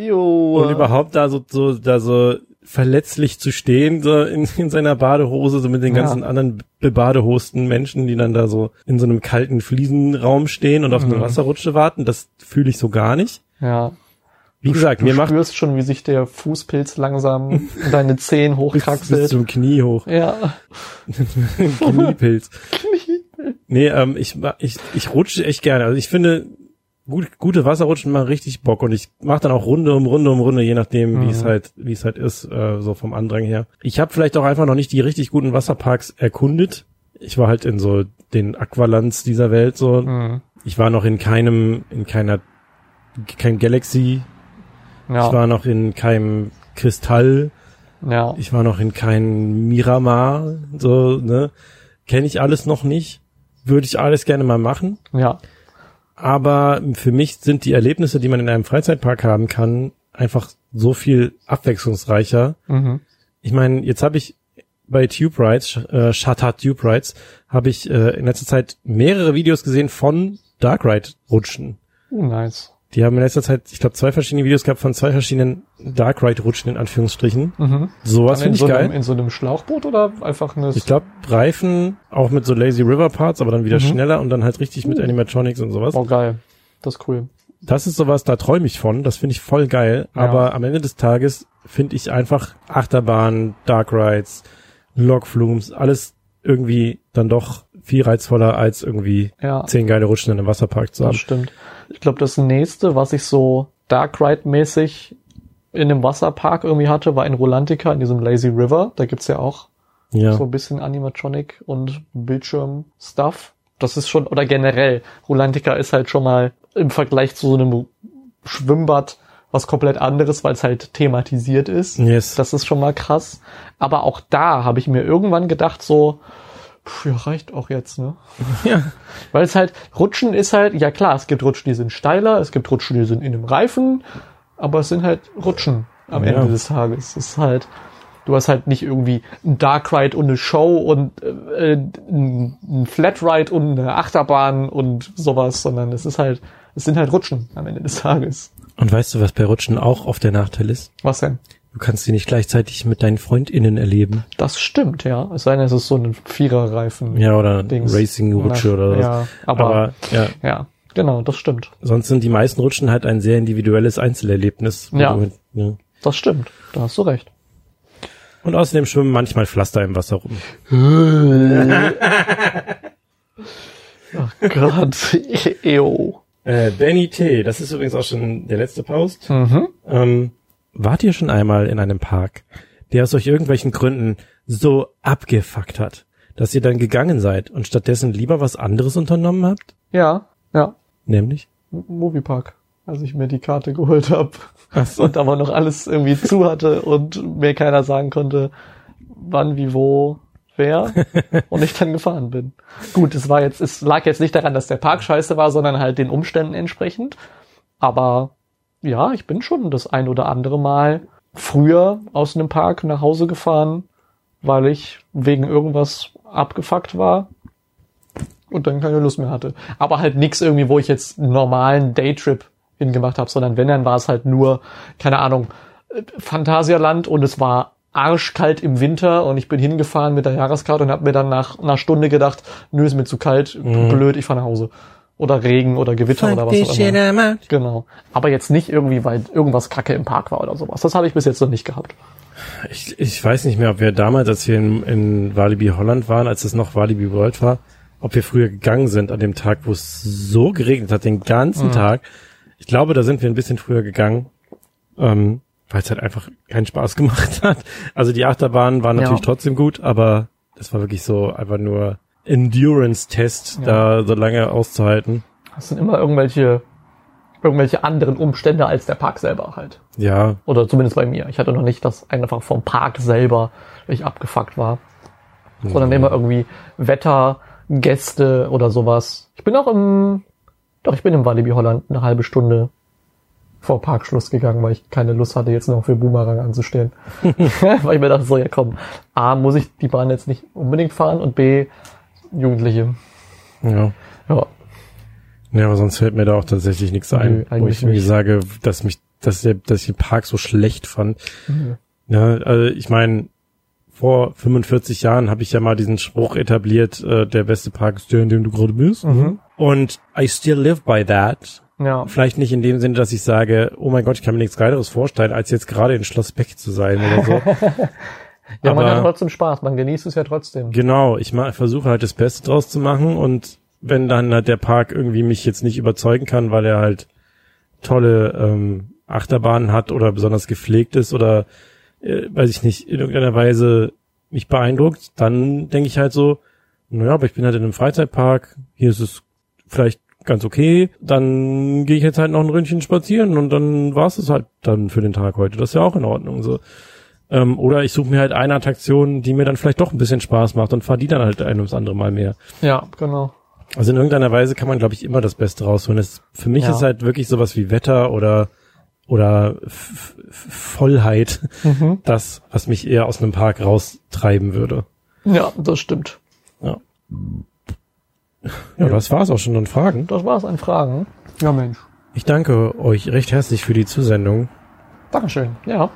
jo. und überhaupt da so so da so verletzlich zu stehen so in, in seiner Badehose so mit den Ja. ganzen anderen bebadehosten Menschen, die dann da so in so einem kalten Fliesenraum stehen und auf eine Mhm. Wasserrutsche warten, das fühle ich so gar nicht. Ja. Wie gesagt, Du mir macht spürst schon, wie sich der Fußpilz langsam in deine Zehen bis, bis hochkraxelt. zum Knie hoch. Ja. Kniepilz. Nee, ähm, ich, ich, ich rutsche echt gerne. Also ich finde, gut, gute Wasserrutschen machen richtig Bock und ich mache dann auch Runde um Runde um Runde, je nachdem, wie es Mhm. halt, wie es halt ist, äh, so vom Andrang her. Ich habe vielleicht auch einfach noch nicht die richtig guten Wasserparks erkundet. Ich war halt in so den Aqualands dieser Welt so. Mhm. Ich war noch in keinem, in keiner, kein Galaxy. Ich Ja. war noch in keinem Kristall. Ja. Ich war noch in kein Miramar, so, ne? Kenne ich alles noch nicht. Würde ich alles gerne mal machen. Ja. Aber für mich sind die Erlebnisse, die man in einem Freizeitpark haben kann, einfach so viel abwechslungsreicher. Mhm. Ich meine, jetzt habe ich bei Tube Rides, äh, Shutter Tube Rides, habe ich äh, in letzter Zeit mehrere Videos gesehen von Dark Ride Rutschen. Nice. Die haben in letzter Zeit, ich glaube, zwei verschiedene Videos gehabt von zwei verschiedenen Dark Ride Rutschen in Anführungsstrichen. Mhm. Sowas finde ich so geil. einem, in so einem Schlauchboot oder einfach eine Ich glaube, Reifen auch mit so Lazy River Parts, aber dann wieder Mhm. schneller und dann halt richtig mit Animatronics und sowas. Oh geil. Das ist cool. Das ist sowas, da träume ich von. Das finde ich voll geil. Ja. Aber am Ende des Tages finde ich einfach Achterbahn, Dark Rides, Logflumes, alles irgendwie dann doch viel reizvoller als irgendwie Ja. zehn geile Rutschen in einem Wasserpark zu Das haben. stimmt. Ich glaube, das nächste, was ich so Dark Ride-mäßig in einem Wasserpark irgendwie hatte, war in Rolantica, in diesem Lazy River. Da gibt's ja auch Ja. so ein bisschen Animatronic und Bildschirm-Stuff. Das ist schon, oder generell, Rolantica ist halt schon mal im Vergleich zu so einem Schwimmbad was komplett anderes, weil es halt thematisiert ist. Yes. Das ist schon mal krass. Aber auch da habe ich mir irgendwann gedacht, so, pff, ja, reicht auch jetzt, ne? ja. Weil es halt, Rutschen ist halt, ja klar, es gibt Rutschen, die sind steiler, es gibt Rutschen, die sind in einem Reifen, aber es sind halt Rutschen am Ja. Ende des Tages. Es ist halt, du hast halt nicht irgendwie ein Dark Ride und eine Show und äh, ein ein Flat Ride und eine Achterbahn und sowas, sondern es ist halt, es sind halt Rutschen am Ende des Tages. Und weißt du, was bei Rutschen auch oft der Nachteil ist? Was denn? Du kannst sie nicht gleichzeitig mit deinen FreundInnen erleben. Das stimmt, ja. Es sei denn, es ist so ein Viererreifen. Ja, oder Dings. Racing-Rutsche oder was. Ja, aber, Aber ja, ja, genau, das stimmt. sonst sind die meisten Rutschen halt ein sehr individuelles Einzelerlebnis. Ja. du ja. Das stimmt. Da hast du recht. Und außerdem schwimmen manchmal Pflaster im Wasser rum. oh Gott, ew. Äh, Benny T., das ist übrigens auch schon der letzte Post. Mhm. Ähm, wart ihr schon einmal in einem Park, der aus euch irgendwelchen Gründen so abgefuckt hat, dass ihr dann gegangen seid und stattdessen lieber was anderes unternommen habt? Ja, ja. Nämlich? Moviepark, als ich mir die Karte geholt habe so. und aber noch alles irgendwie zu hatte und mir keiner sagen konnte, wann, wie, wo, wer und ich dann gefahren bin. Gut, es war jetzt, es lag jetzt nicht daran, dass der Park scheiße war, sondern halt den Umständen entsprechend. Aber ja, ich bin schon das ein oder andere Mal früher aus einem Park nach Hause gefahren, weil ich wegen irgendwas abgefuckt war und dann keine Lust mehr hatte. Aber halt nix irgendwie, wo ich jetzt einen normalen Daytrip hingemacht habe, sondern wenn, dann war es halt nur, keine Ahnung, Phantasialand und es war arschkalt im Winter und ich bin hingefahren mit der Jahreskarte und habe mir dann nach einer Stunde gedacht, nö, ist mir zu kalt, blöd, ich fahr nach Hause. Oder Regen oder Gewitter oder was auch immer. Genau. Aber jetzt nicht irgendwie, weil irgendwas Kacke im Park war oder sowas. Das habe ich bis jetzt noch nicht gehabt. Ich, ich weiß nicht mehr, ob wir damals, als wir in, in Walibi Holland waren, als es noch Walibi World war, ob wir früher gegangen sind an dem Tag, wo es so geregnet hat, den ganzen Mhm. Tag. Ich glaube, da sind wir ein bisschen früher gegangen, ähm, weil es halt einfach keinen Spaß gemacht hat. Also die Achterbahn war natürlich Ja. trotzdem gut, aber das war wirklich so einfach nur Endurance-Test, Ja. da so lange auszuhalten. Das sind immer irgendwelche, irgendwelche anderen Umstände als der Park selber halt. Ja, Oder zumindest bei mir. Ich hatte noch nicht, dass einfach vom Park selber ich abgefuckt war. Sondern immer irgendwie Wetter, Gäste oder sowas. Ich bin auch im, doch, ich bin im Walibi Holland eine halbe Stunde vor Parkschluss gegangen, weil ich keine Lust hatte, jetzt noch für Boomerang anzustehen. weil ich mir dachte, so, ja komm, A, muss ich die Bahn jetzt nicht unbedingt fahren und B, Jugendliche. ja. Ja, Ja, aber sonst fällt mir da auch tatsächlich nichts ein, Nö, wo ich irgendwie nicht. sage, dass mich, dass der, dass ich den Park so schlecht fand. Mhm. Ja, also ich meine, vor 45 Jahren habe ich ja mal diesen Spruch etabliert, äh, der beste Park ist der, in dem du gerade bist. Mhm. Und I still live by that. ja. Vielleicht nicht in dem Sinne, dass ich sage, oh mein Gott, ich kann mir nichts Geileres vorstellen, als jetzt gerade in Schloss Beck zu sein oder so. Ja, man Aber- hat trotzdem Spaß, man genießt es ja trotzdem. Genau, ich versuche halt das Beste draus zu machen und wenn dann halt der Park irgendwie mich jetzt nicht überzeugen kann, weil er halt tolle ähm, Achterbahnen hat oder besonders gepflegt ist oder äh, weiß ich nicht, in irgendeiner Weise mich beeindruckt, dann denke ich halt so, naja, aber ich bin halt in einem Freizeitpark, hier ist es vielleicht ganz okay, dann gehe ich jetzt halt noch ein Ründchen spazieren und dann war es es halt dann für den Tag heute. Das ist ja auch in Ordnung so. Ähm, oder ich suche mir halt eine Attraktion, die mir dann vielleicht doch ein bisschen Spaß macht und fahre die dann halt ein ums andere Mal mehr. Ja, genau. Also in irgendeiner Weise kann man, glaube ich, immer das Beste rausholen. Es, für mich Ja. ist halt wirklich sowas wie Wetter oder oder F F Vollheit Mhm. das, was mich eher aus einem Park raustreiben würde. Ja, das stimmt. Ja. Ja, das war's auch schon an Fragen. Das war's an Fragen. Ja, Mensch. Ich danke euch recht herzlich für die Zusendung. Dankeschön. Ja.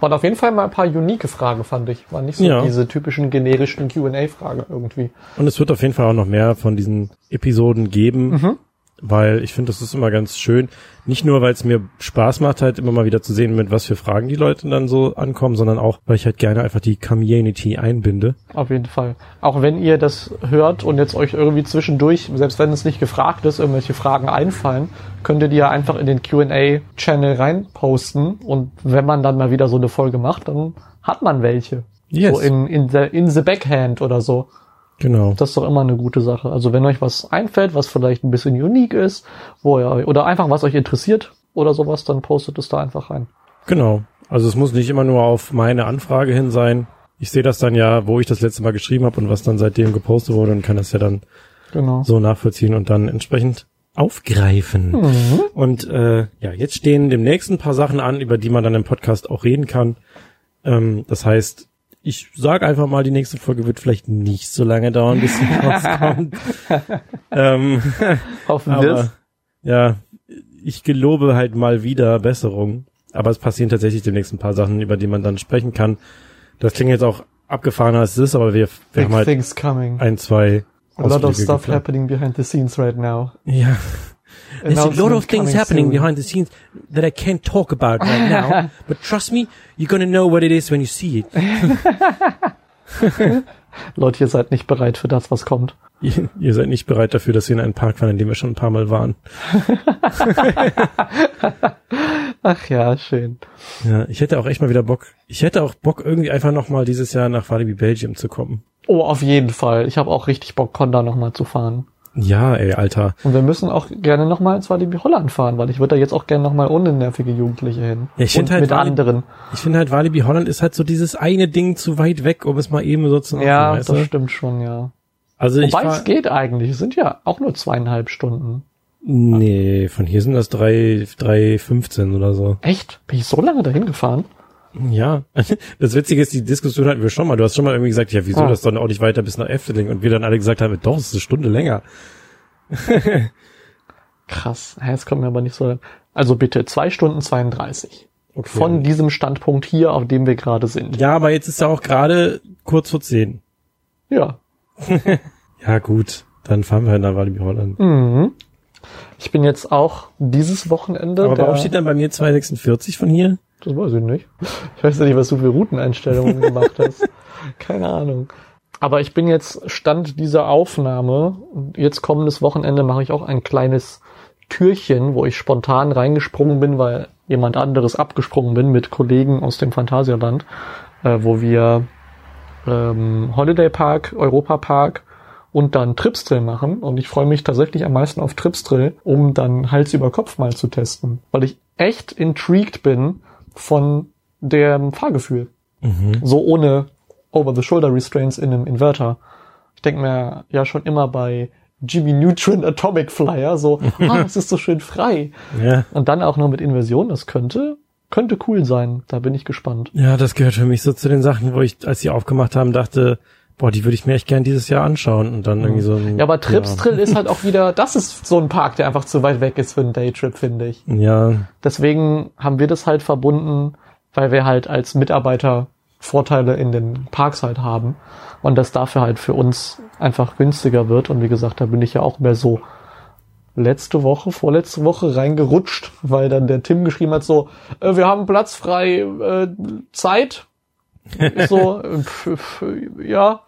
Waren auf jeden Fall mal ein paar unique Fragen, fand ich. War nicht so Ja. diese typischen generischen Q&A-Fragen irgendwie. Und es wird auf jeden Fall auch noch mehr von diesen Episoden geben, Mhm. Weil ich finde, das ist immer ganz schön. Nicht nur, weil es mir Spaß macht, halt immer mal wieder zu sehen, mit was für Fragen die Leute dann so ankommen, sondern auch, weil ich halt gerne einfach die Community einbinde. Auf jeden Fall. Auch wenn ihr das hört und jetzt euch irgendwie zwischendurch, selbst wenn es nicht gefragt ist, irgendwelche Fragen einfallen, könnt ihr die ja einfach in den Q&A-Channel reinposten. Und wenn man dann mal wieder so eine Folge macht, dann hat man welche. Yes. So in, in, the, in the backhand oder so. Genau. Das ist doch immer eine gute Sache. Also wenn euch was einfällt, was vielleicht ein bisschen unique ist, wo ihr, oder einfach was euch interessiert oder sowas, dann postet es da einfach rein. Genau. Also es muss nicht immer nur auf meine Anfrage hin sein. Ich sehe das dann ja, wo ich das letzte Mal geschrieben habe und was dann seitdem gepostet wurde und kann das ja dann Genau. so nachvollziehen und dann entsprechend aufgreifen. Mhm. Und äh, ja, jetzt stehen demnächst ein paar Sachen an, über die man dann im Podcast auch reden kann. Ähm, das heißt, ich sage einfach mal, die nächste Folge wird vielleicht nicht so lange dauern, bis sie rauskommt. ähm, Hoffen wir aber es. ja, ich gelobe halt mal wieder Besserung. Aber es passieren tatsächlich demnächst ein paar Sachen, über die man dann sprechen kann. Das klingt jetzt auch abgefahrener als es ist, aber wir, wir Big haben halt ein, zwei A lot of stuff geplant. happening behind the scenes right now. Ja, There's a lot of things happening soon. behind the scenes that I can't talk about right now. but trust me, you're gonna know what it is when you see it. Leute, ihr seid nicht bereit für das, was kommt. Ihr, ihr seid nicht bereit dafür, dass wir in einen Park fahren, in dem wir schon ein paar Mal waren. Ach ja, schön. Ja, ich hätte auch echt mal wieder Bock. Ich hätte auch Bock, irgendwie einfach nochmal dieses Jahr nach Walibi Belgium zu kommen. Oh, auf jeden Fall. Ich habe auch richtig Bock, Conda nochmal zu fahren. Ja, ey, Alter. Und wir müssen auch gerne nochmal ins Walibi Holland fahren, weil ich würde da jetzt auch gerne nochmal ohne nervige Jugendliche hin. Ja, ich Und find halt mit Walibi- anderen. Ich finde halt, Walibi Holland ist halt so dieses eine Ding zu weit weg, um es mal eben so zu machen, Ja, weißt das du? stimmt schon, ja. Also ich Wobei fahr, es geht eigentlich. Es sind ja auch nur zweieinhalb Stunden. Nee, von hier sind das drei, drei, 15 oder so. Echt? Bin ich so lange dahin gefahren? Ja. Das Witzige ist, die Diskussion hatten wir schon mal. Du hast schon mal irgendwie gesagt, ja, wieso Ah. das dann auch nicht weiter bis nach Efteling? Und wir dann alle gesagt haben, doch, es ist eine Stunde länger. Krass. Es kommt mir aber nicht so. Also bitte, zwei Stunden 32. Okay. Von diesem Standpunkt hier, auf dem wir gerade sind. ja, aber jetzt ist ja auch gerade kurz vor zehn. Ja. Ja, gut. Dann fahren wir nach Walibi Holland. Mhm. Ich bin jetzt auch dieses Wochenende. Aber warum steht dann bei mir 246 von hier? Das weiß ich nicht. Ich weiß nicht, was du für Routeneinstellungen gemacht hast. Keine Ahnung. Aber ich bin jetzt Stand dieser Aufnahme. Jetzt kommendes Wochenende mache ich auch ein kleines Türchen, wo ich spontan reingesprungen bin, weil jemand anderes abgesprungen bin mit Kollegen aus dem Phantasialand, äh, wo wir ähm, Holiday Park, Europa Park und dann Tripstrill machen. Und ich freue mich tatsächlich am meisten auf Tripstrill, um dann Hals über Kopf mal zu testen. Weil ich echt intrigued bin von dem Fahrgefühl. So ohne Over-the-Shoulder-Restraints in einem Inverter. Ich denke mir ja schon immer bei Jimmy Neutron Atomic Flyer so, ah, es ist so schön frei. Ja. Und dann auch noch mit Inversion, das könnte, könnte cool sein. Da bin ich gespannt. Ja, das gehört für mich so zu den Sachen, wo ich, als sie aufgemacht haben, dachte, boah, die würde ich mir echt gern dieses Jahr anschauen und dann irgendwie so ein, Ja, aber Tripstrill ist halt auch wieder, das ist so ein Park, der einfach zu weit weg ist für einen Daytrip, finde ich. Ja, Deswegen haben wir das halt verbunden, weil wir halt als Mitarbeiter Vorteile in den Parks halt haben und das dafür halt für uns einfach günstiger wird. Und wie gesagt, da bin ich ja auch mehr so letzte Woche, vorletzte Woche reingerutscht, weil dann der Tim geschrieben hat so, äh, wir haben Platz frei, äh, Zeit. So, pf, pf, ja.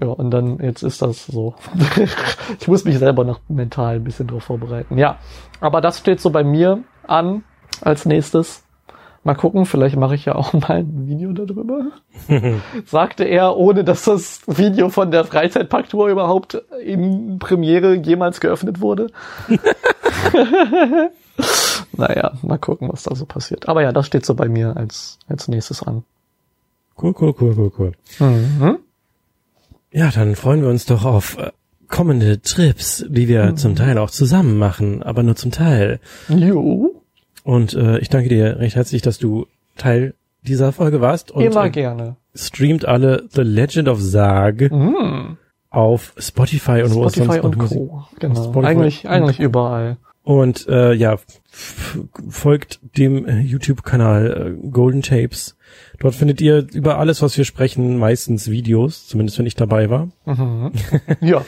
Ja, und dann, jetzt ist das so. ich muss mich selber noch mental ein bisschen drauf vorbereiten. Ja, aber das steht so bei mir an als nächstes. Mal gucken, vielleicht mache ich ja auch mal ein Video darüber. Sagte er, ohne dass das Video von der Freizeitparktour überhaupt in Premiere jemals geöffnet wurde. naja, mal gucken, was da so passiert. Aber ja, das steht so bei mir als, als nächstes an. Cool, cool, cool, cool, cool. Mhm. Ja, dann freuen wir uns doch auf äh, kommende Trips, die wir zum Teil auch zusammen machen, aber nur zum Teil. Jo, Und äh, ich danke dir recht herzlich, dass du Teil dieser Folge warst und immer äh, gerne. streamt alle The Legend of Sarg Mhm. auf Spotify und wo es Spotify sonst und Co. Genau. Spotify eigentlich, eigentlich überall. Und äh, ja, folgt dem äh, YouTube-Kanal äh, Golden Tapes. Dort findet ihr über alles, was wir sprechen, meistens Videos, zumindest wenn ich dabei war. Ja.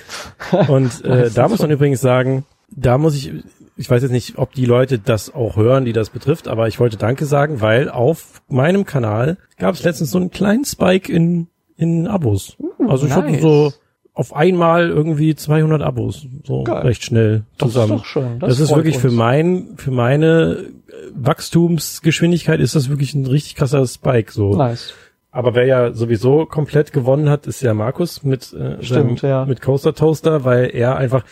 Und äh, da muss man übrigens sagen, da muss ich, ich weiß jetzt nicht, ob die Leute das auch hören, die das betrifft, aber ich wollte Danke sagen, weil auf meinem Kanal gab es letztens so einen kleinen Spike in, in Abos. also ich hatte Uh, nice. so auf einmal irgendwie 200 Abos, so Geil. recht schnell Das ist zusammen. doch schön. Das, ist freut wirklich für uns. mein, für meine äh, Wachstumsgeschwindigkeit ist das wirklich ein richtig krasser Spike, so. Nice. Aber wer ja sowieso komplett gewonnen hat, ist ja Markus mit, äh, Stimmt, seinem, ja. mit Coaster Toaster, weil er einfach,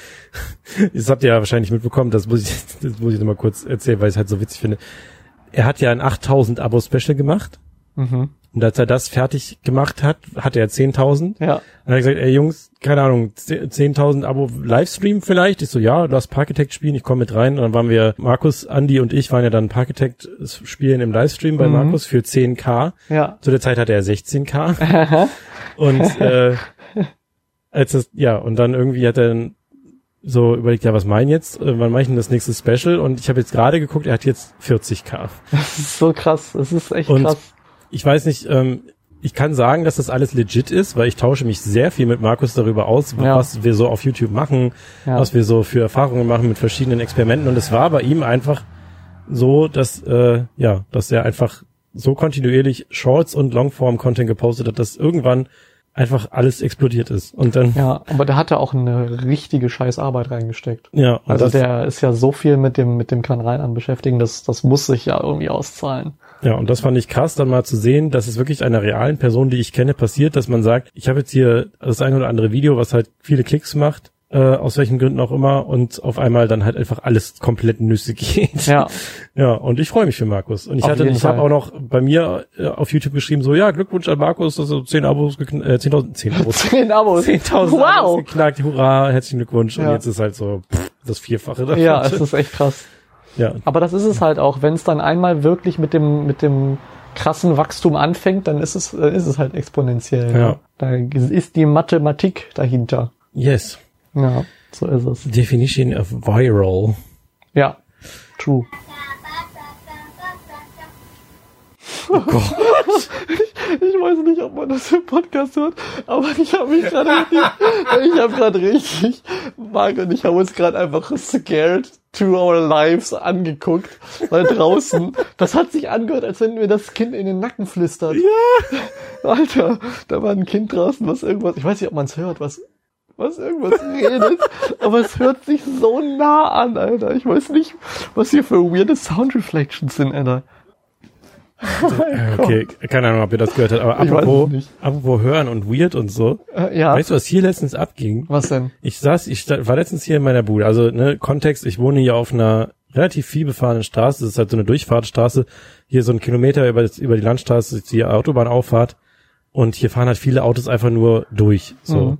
das habt ihr ja wahrscheinlich mitbekommen, das muss ich, das muss ich nochmal kurz erzählen, weil ich es halt so witzig finde. Er hat ja ein 8000 Abo Special gemacht. Mhm. Und als er das fertig gemacht hat, hatte er 10.000. Ja. Und dann hat er gesagt, ey Jungs, keine Ahnung, 10.000 Abo Livestream vielleicht? Ich so, ja, lass Parkitect spielen, ich komme mit rein. Und dann waren wir, Markus, Andi und ich waren ja dann Parkitect spielen im Livestream bei Mhm. Markus für 10k. Ja. Zu der Zeit hatte er 16k. und äh, als das, ja, und dann irgendwie hat er dann so überlegt, ja, was mein jetzt? Äh, wann mache ich denn das nächste Special? Und ich habe jetzt gerade geguckt, er hat jetzt 40k. Das ist so krass. Das ist echt Und krass. Ich weiß nicht, ähm, ich kann sagen, dass das alles legit ist, weil ich tausche mich sehr viel mit Markus darüber aus, Ja. was wir so auf YouTube machen, Ja. was wir so für Erfahrungen machen mit verschiedenen Experimenten. Und es war bei ihm einfach so, dass äh, ja, dass er einfach so kontinuierlich Shorts und Longform-Content gepostet hat, dass irgendwann einfach alles explodiert ist. Und dann Ja, aber der hatte auch eine richtige scheiß Arbeit reingesteckt. ja, und Also der ist ja so viel mit dem, mit dem Kanal an beschäftigen, das, das muss sich ja irgendwie auszahlen. Ja, und das fand ich krass, dann mal zu sehen, dass es wirklich einer realen Person, die ich kenne, passiert, dass man sagt, ich habe jetzt hier das ein oder andere Video, was halt viele Klicks macht, äh, aus welchen Gründen auch immer, und auf einmal dann halt einfach alles komplett Nüsse geht. Ja, Ja, und ich freue mich für Markus. Und ich Auf hatte, ich habe auch noch bei mir äh, auf YouTube geschrieben, so, ja, Glückwunsch an Markus, dass er 10 Abos, gekn- äh, 10.000, 10 Abos, 10 Abos. 10.000 Abos Wow. geknackt, hurra, herzlichen Glückwunsch. Und Ja. jetzt ist halt so, pff, das Vierfache davon. Ja, es ist echt krass. Ja, Aber das ist es halt auch, wenn es dann einmal wirklich mit dem, mit dem krassen Wachstum anfängt, dann ist es, dann ist es halt exponentiell. Ja. Ne? Da ist die Mathematik dahinter. yes. Ja, so ist es. Definition of viral. Ja, true. Ich weiß nicht, ob man das im Podcast hört, aber ich habe mich gerade richtig, ich habe gerade richtig, Marc und ich haben uns gerade einfach scared to our lives angeguckt, weil draußen, das hat sich angehört, als wenn mir das Kind in den Nacken flüstert. Ja. Alter, da war ein Kind draußen, was irgendwas, ich weiß nicht, ob man es hört, was, was irgendwas redet, aber es hört sich so nah an, Alter. Ich weiß nicht, was hier für weirde Sound Reflections sind, Alter. Ja, Okay, keine Ahnung, ob ihr das gehört habt, aber apropos, apropos hören und weird und so. Äh, ja. Weißt du, was hier letztens abging? Was denn? Ich saß, ich war letztens hier in meiner Bude. Also, ne, Kontext, ich wohne hier auf einer relativ viel befahrenen Straße. Das ist halt so eine Durchfahrtsstraße. Hier so ein Kilometer über, über die Landstraße ist die Autobahnauffahrt. Und hier fahren halt viele Autos einfach nur durch. So. Mhm.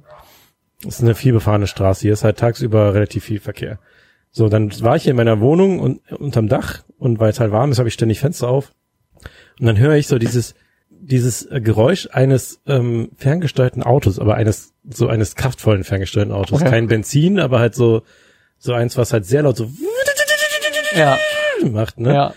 Das ist eine viel befahrene Straße. Hier ist halt tagsüber relativ viel Verkehr. So, dann war ich hier in meiner Wohnung und unterm Dach und weil es halt warm ist, habe ich ständig Fenster auf. Und dann höre ich so dieses, dieses äh, Geräusch eines ähm, ferngesteuerten Autos, aber eines, so eines kraftvollen ferngesteuerten Autos. Okay. Kein Benzin, aber halt so, so eins, was halt sehr laut so Ja, macht, ne? ja.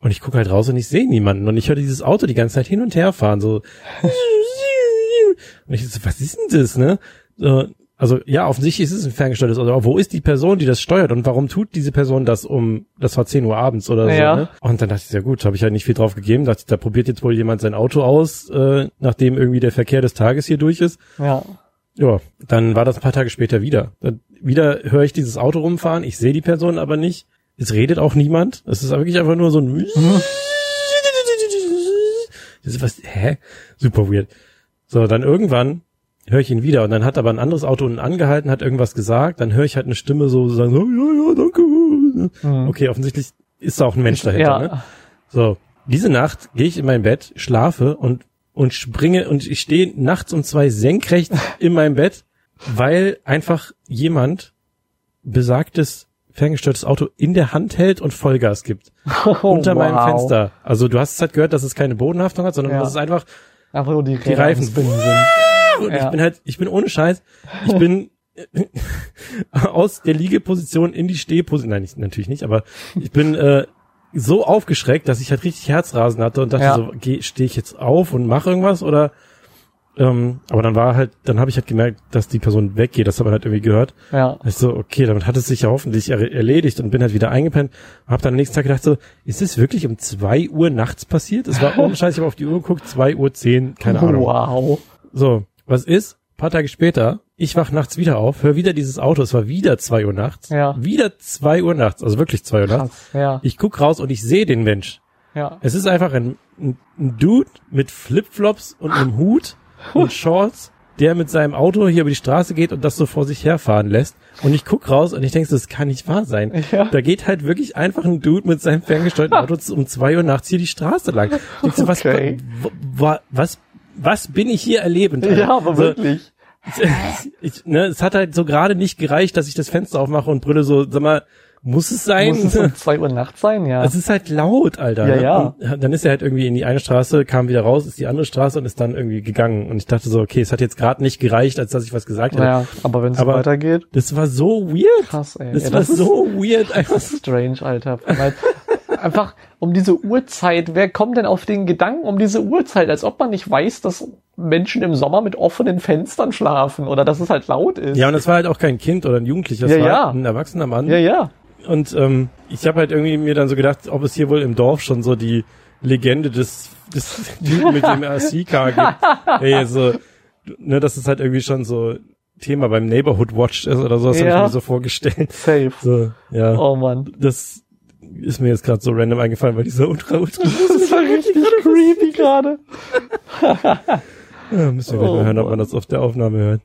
Und ich gucke halt raus und ich sehe niemanden. Und ich höre dieses Auto die ganze Zeit hin und her fahren, so. Und ich so, was ist denn das, ne? So, also ja, offensichtlich ist es ein ferngesteuertes Auto, aber wo ist die Person, die das steuert und warum tut diese Person das um, das war 10 Uhr abends oder so, Ja. ne? Und dann dachte ich, ja gut, habe ich halt nicht viel drauf gegeben, dachte ich, da probiert jetzt wohl jemand sein Auto aus, äh, nachdem irgendwie der Verkehr des Tages hier durch ist. Ja. Ja, dann war das ein paar Tage später wieder. Dann wieder höre ich dieses Auto rumfahren, ich sehe die Person aber nicht. Es redet auch niemand. Es ist wirklich einfach nur so ein Das ist was, hä? Super weird. So, dann irgendwann höre ich ihn wieder und dann hat aber ein anderes Auto unten angehalten, hat irgendwas gesagt, dann höre ich halt eine Stimme so sagen, so, ja, ja, danke. Okay, offensichtlich ist da auch ein Mensch dahinter, Mhm. Ja. ne? So, diese Nacht gehe ich in mein Bett, schlafe und und springe und ich stehe nachts um zwei senkrecht in meinem Bett, weil einfach jemand besagtes ferngesteuertes Auto in der Hand hält und Vollgas gibt Oh, unter meinem wow. Fenster. Also du hast es halt gehört, dass es keine Bodenhaftung hat, sondern Ja. dass es einfach Einfach nur die, die Reifen sind. und Ja. ich bin halt, ich bin ohne Scheiß, ich bin aus der Liegeposition in die Stehposition, nein, nicht, natürlich nicht, aber ich bin äh, so aufgeschreckt, dass ich halt richtig Herzrasen hatte und dachte Ja. so, stehe ich jetzt auf und mache irgendwas oder ähm, aber dann war halt, dann habe ich halt gemerkt, dass die Person weggeht, das hat man halt irgendwie gehört. Ja. Ich so, okay, damit hat es sich ja hoffentlich er erledigt und bin halt wieder eingepennt habe dann am nächsten Tag gedacht so, ist es wirklich um zwei Uhr nachts passiert? Es war ohne Scheiß, ich habe auf die Uhr geguckt, zwei Uhr zehn, keine Ahnung. Wow. So, was ist? Ein paar Tage später, ich wach nachts wieder auf, höre wieder dieses Auto, es war wieder zwei Uhr nachts. Ja. Wieder zwei Uhr nachts, also wirklich zwei Uhr nachts. Krass. Ja. Ich guck raus und ich sehe den Mensch. Ja. Es ist einfach ein, ein, Dude mit Flipflops und einem Hut und Shorts, der mit seinem Auto hier über die Straße geht und das so vor sich herfahren lässt. Und ich guck raus und ich denke, das kann nicht wahr sein. Ja. Da geht halt wirklich einfach ein Dude mit seinem ferngesteuerten Auto um zwei Uhr nachts hier die Straße lang. Ich denk so, was, Okay. wa- wa- was, was bin ich hier erlebend? Alter? Ja, aber So, wirklich. ich, ne, es hat halt so gerade nicht gereicht, dass ich das Fenster aufmache und brülle so, sag mal, muss es sein? Muss es um zwei Uhr nachts sein? Ja. Es ist halt laut, Alter. Ja, ne? ja. Und dann ist er halt irgendwie in die eine Straße, kam wieder raus, ist die andere Straße und ist dann irgendwie gegangen. Und ich dachte so, okay, es hat jetzt gerade nicht gereicht, als dass ich was gesagt hätte. Naja, aber wenn es weitergeht, Das war so wear. krass, ey. Das Ja, war das ist- so weird. Einfach Das ist strange, Alter. Einfach um diese Uhrzeit. Wer kommt denn auf den Gedanken um diese Uhrzeit, als ob man nicht weiß, dass Menschen im Sommer mit offenen Fenstern schlafen oder dass es halt laut ist. Ja, und es war halt auch kein Kind oder ein Jugendlicher, es Ja, war ja. ein erwachsener Mann. ja, ja. Und ähm, ich habe halt irgendwie mir dann so gedacht, ob es hier wohl im Dorf schon so die Legende des, des Typen mit dem RC-Car gibt. Ey, so, ne, dass es halt irgendwie schon so Thema beim Neighborhood Watch ist oder so, das Ja. ich mir so vorgestellt. Safe. So, ja. Oh Mann. Das ist mir jetzt gerade so random eingefallen, weil dieser ultra, ultra Das war richtig creepy gerade. ja, müssen wir Oh mal hören, ob man das auf der Aufnahme hört.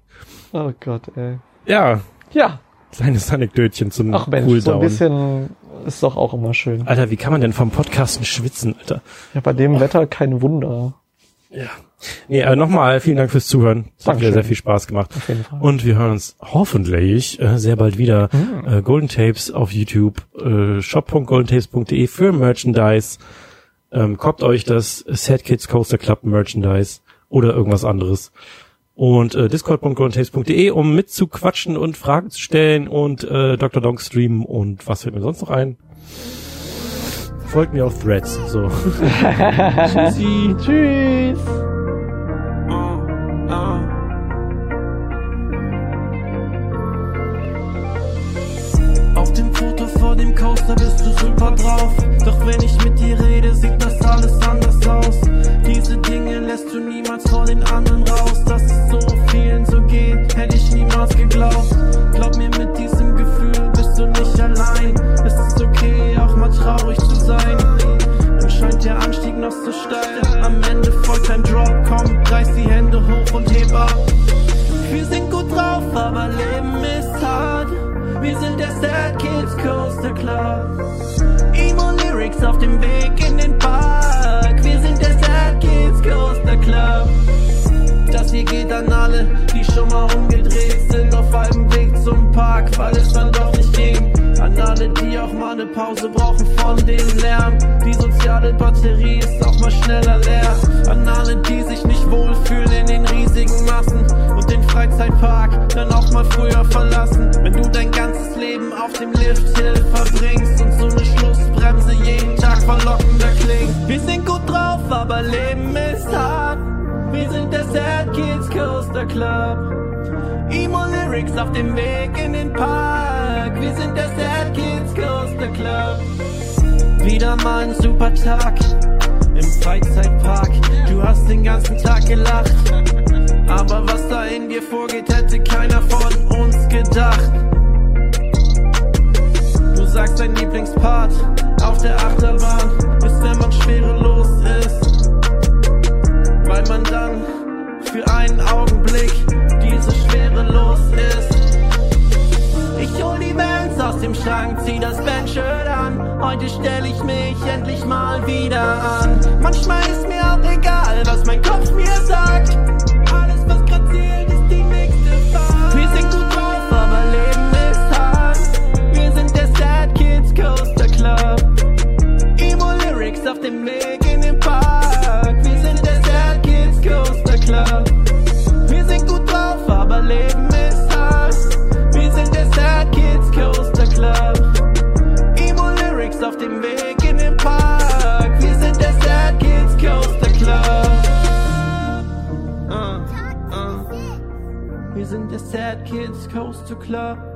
Oh Gott, ey. Ja, Ja. kleines Anekdötchen zum Ach Mensch, so ein Cooldown. bisschen ist doch auch immer schön. Alter, wie kann man denn vom Podcasten schwitzen, Alter? Ja, bei dem Wetter kein Wunder. Ja. Nee, äh, nochmal vielen Dank fürs Zuhören. Es hat mir sehr viel Spaß gemacht. Auf jeden Fall. Und wir hören uns hoffentlich äh, sehr bald wieder. Äh, Golden Tapes auf YouTube, äh, shop.goldentapes.de für Merchandise. Ähm, kauft euch das Sad Kids Coaster Club Merchandise oder irgendwas anderes. Und äh, discord.goldentapes.de, um mitzuquatschen und Fragen zu stellen und äh, Dr. Donk streamen und was fällt mir sonst noch ein? Folgt mir auf Threads. So. Tschüssi. Tschüss. Auf dem Foto vor dem Coaster bist du super drauf. Doch wenn ich mit dir rede, sieht das alles anders aus. Diese Dinge lässt du niemals vor den anderen raus. Dass es so vielen so geht, hätte ich niemals geglaubt. Glaub mir, mit diesem Gefühl bist du nicht allein. Es ist okay, auch mal traurig zu sein. Pause brauchen von dem Lärm. Die soziale Batterie ist auch mal schneller leer. An alle, die sich nicht wohlfühlen in den riesigen Massen und den Freizeitpark dann auch mal früher verlassen. Wenn du dein ganzes Leben auf dem Lifthill verbringst und so eine Schlussbremse jeden Tag verlockender klingt. Wir sind gut drauf, aber Leben ist hart. Wir sind der Sad Kids Coaster Club. Emo Lyrics auf dem Weg in den Park. Wir sind der Sad Kids Coaster Club. Wieder mal ein super Tag im Freizeitpark. Du hast den ganzen Tag gelacht. Aber was da in dir vorgeht, hätte keiner von uns gedacht. Du sagst dein Lieblingspart auf der Achterbahn ist, wenn man schwerelos ist. Weil man dann für einen Augenblick diese Schwere los ist. Ich hol die Bands aus dem Schrank, zieh das Bandshirt an. Heute stell ich mich endlich mal wieder an. Manchmal ist mir auch egal, was mein Kopf mir sagt. Alles, was grad zählt, ist die nächste Fahrt. Wir sind gut drauf, aber Leben ist hart. Wir sind der Sad Kids Coaster Club. Emo Lyrics auf dem Weg Leben ist hart. Wir sind der Sad Kids Coaster Club. Emo Lyrics auf dem Weg in den Park. Wir sind der Sad Kids Coaster Club. Uh, uh. Wir sind der Sad Kids Coaster Club.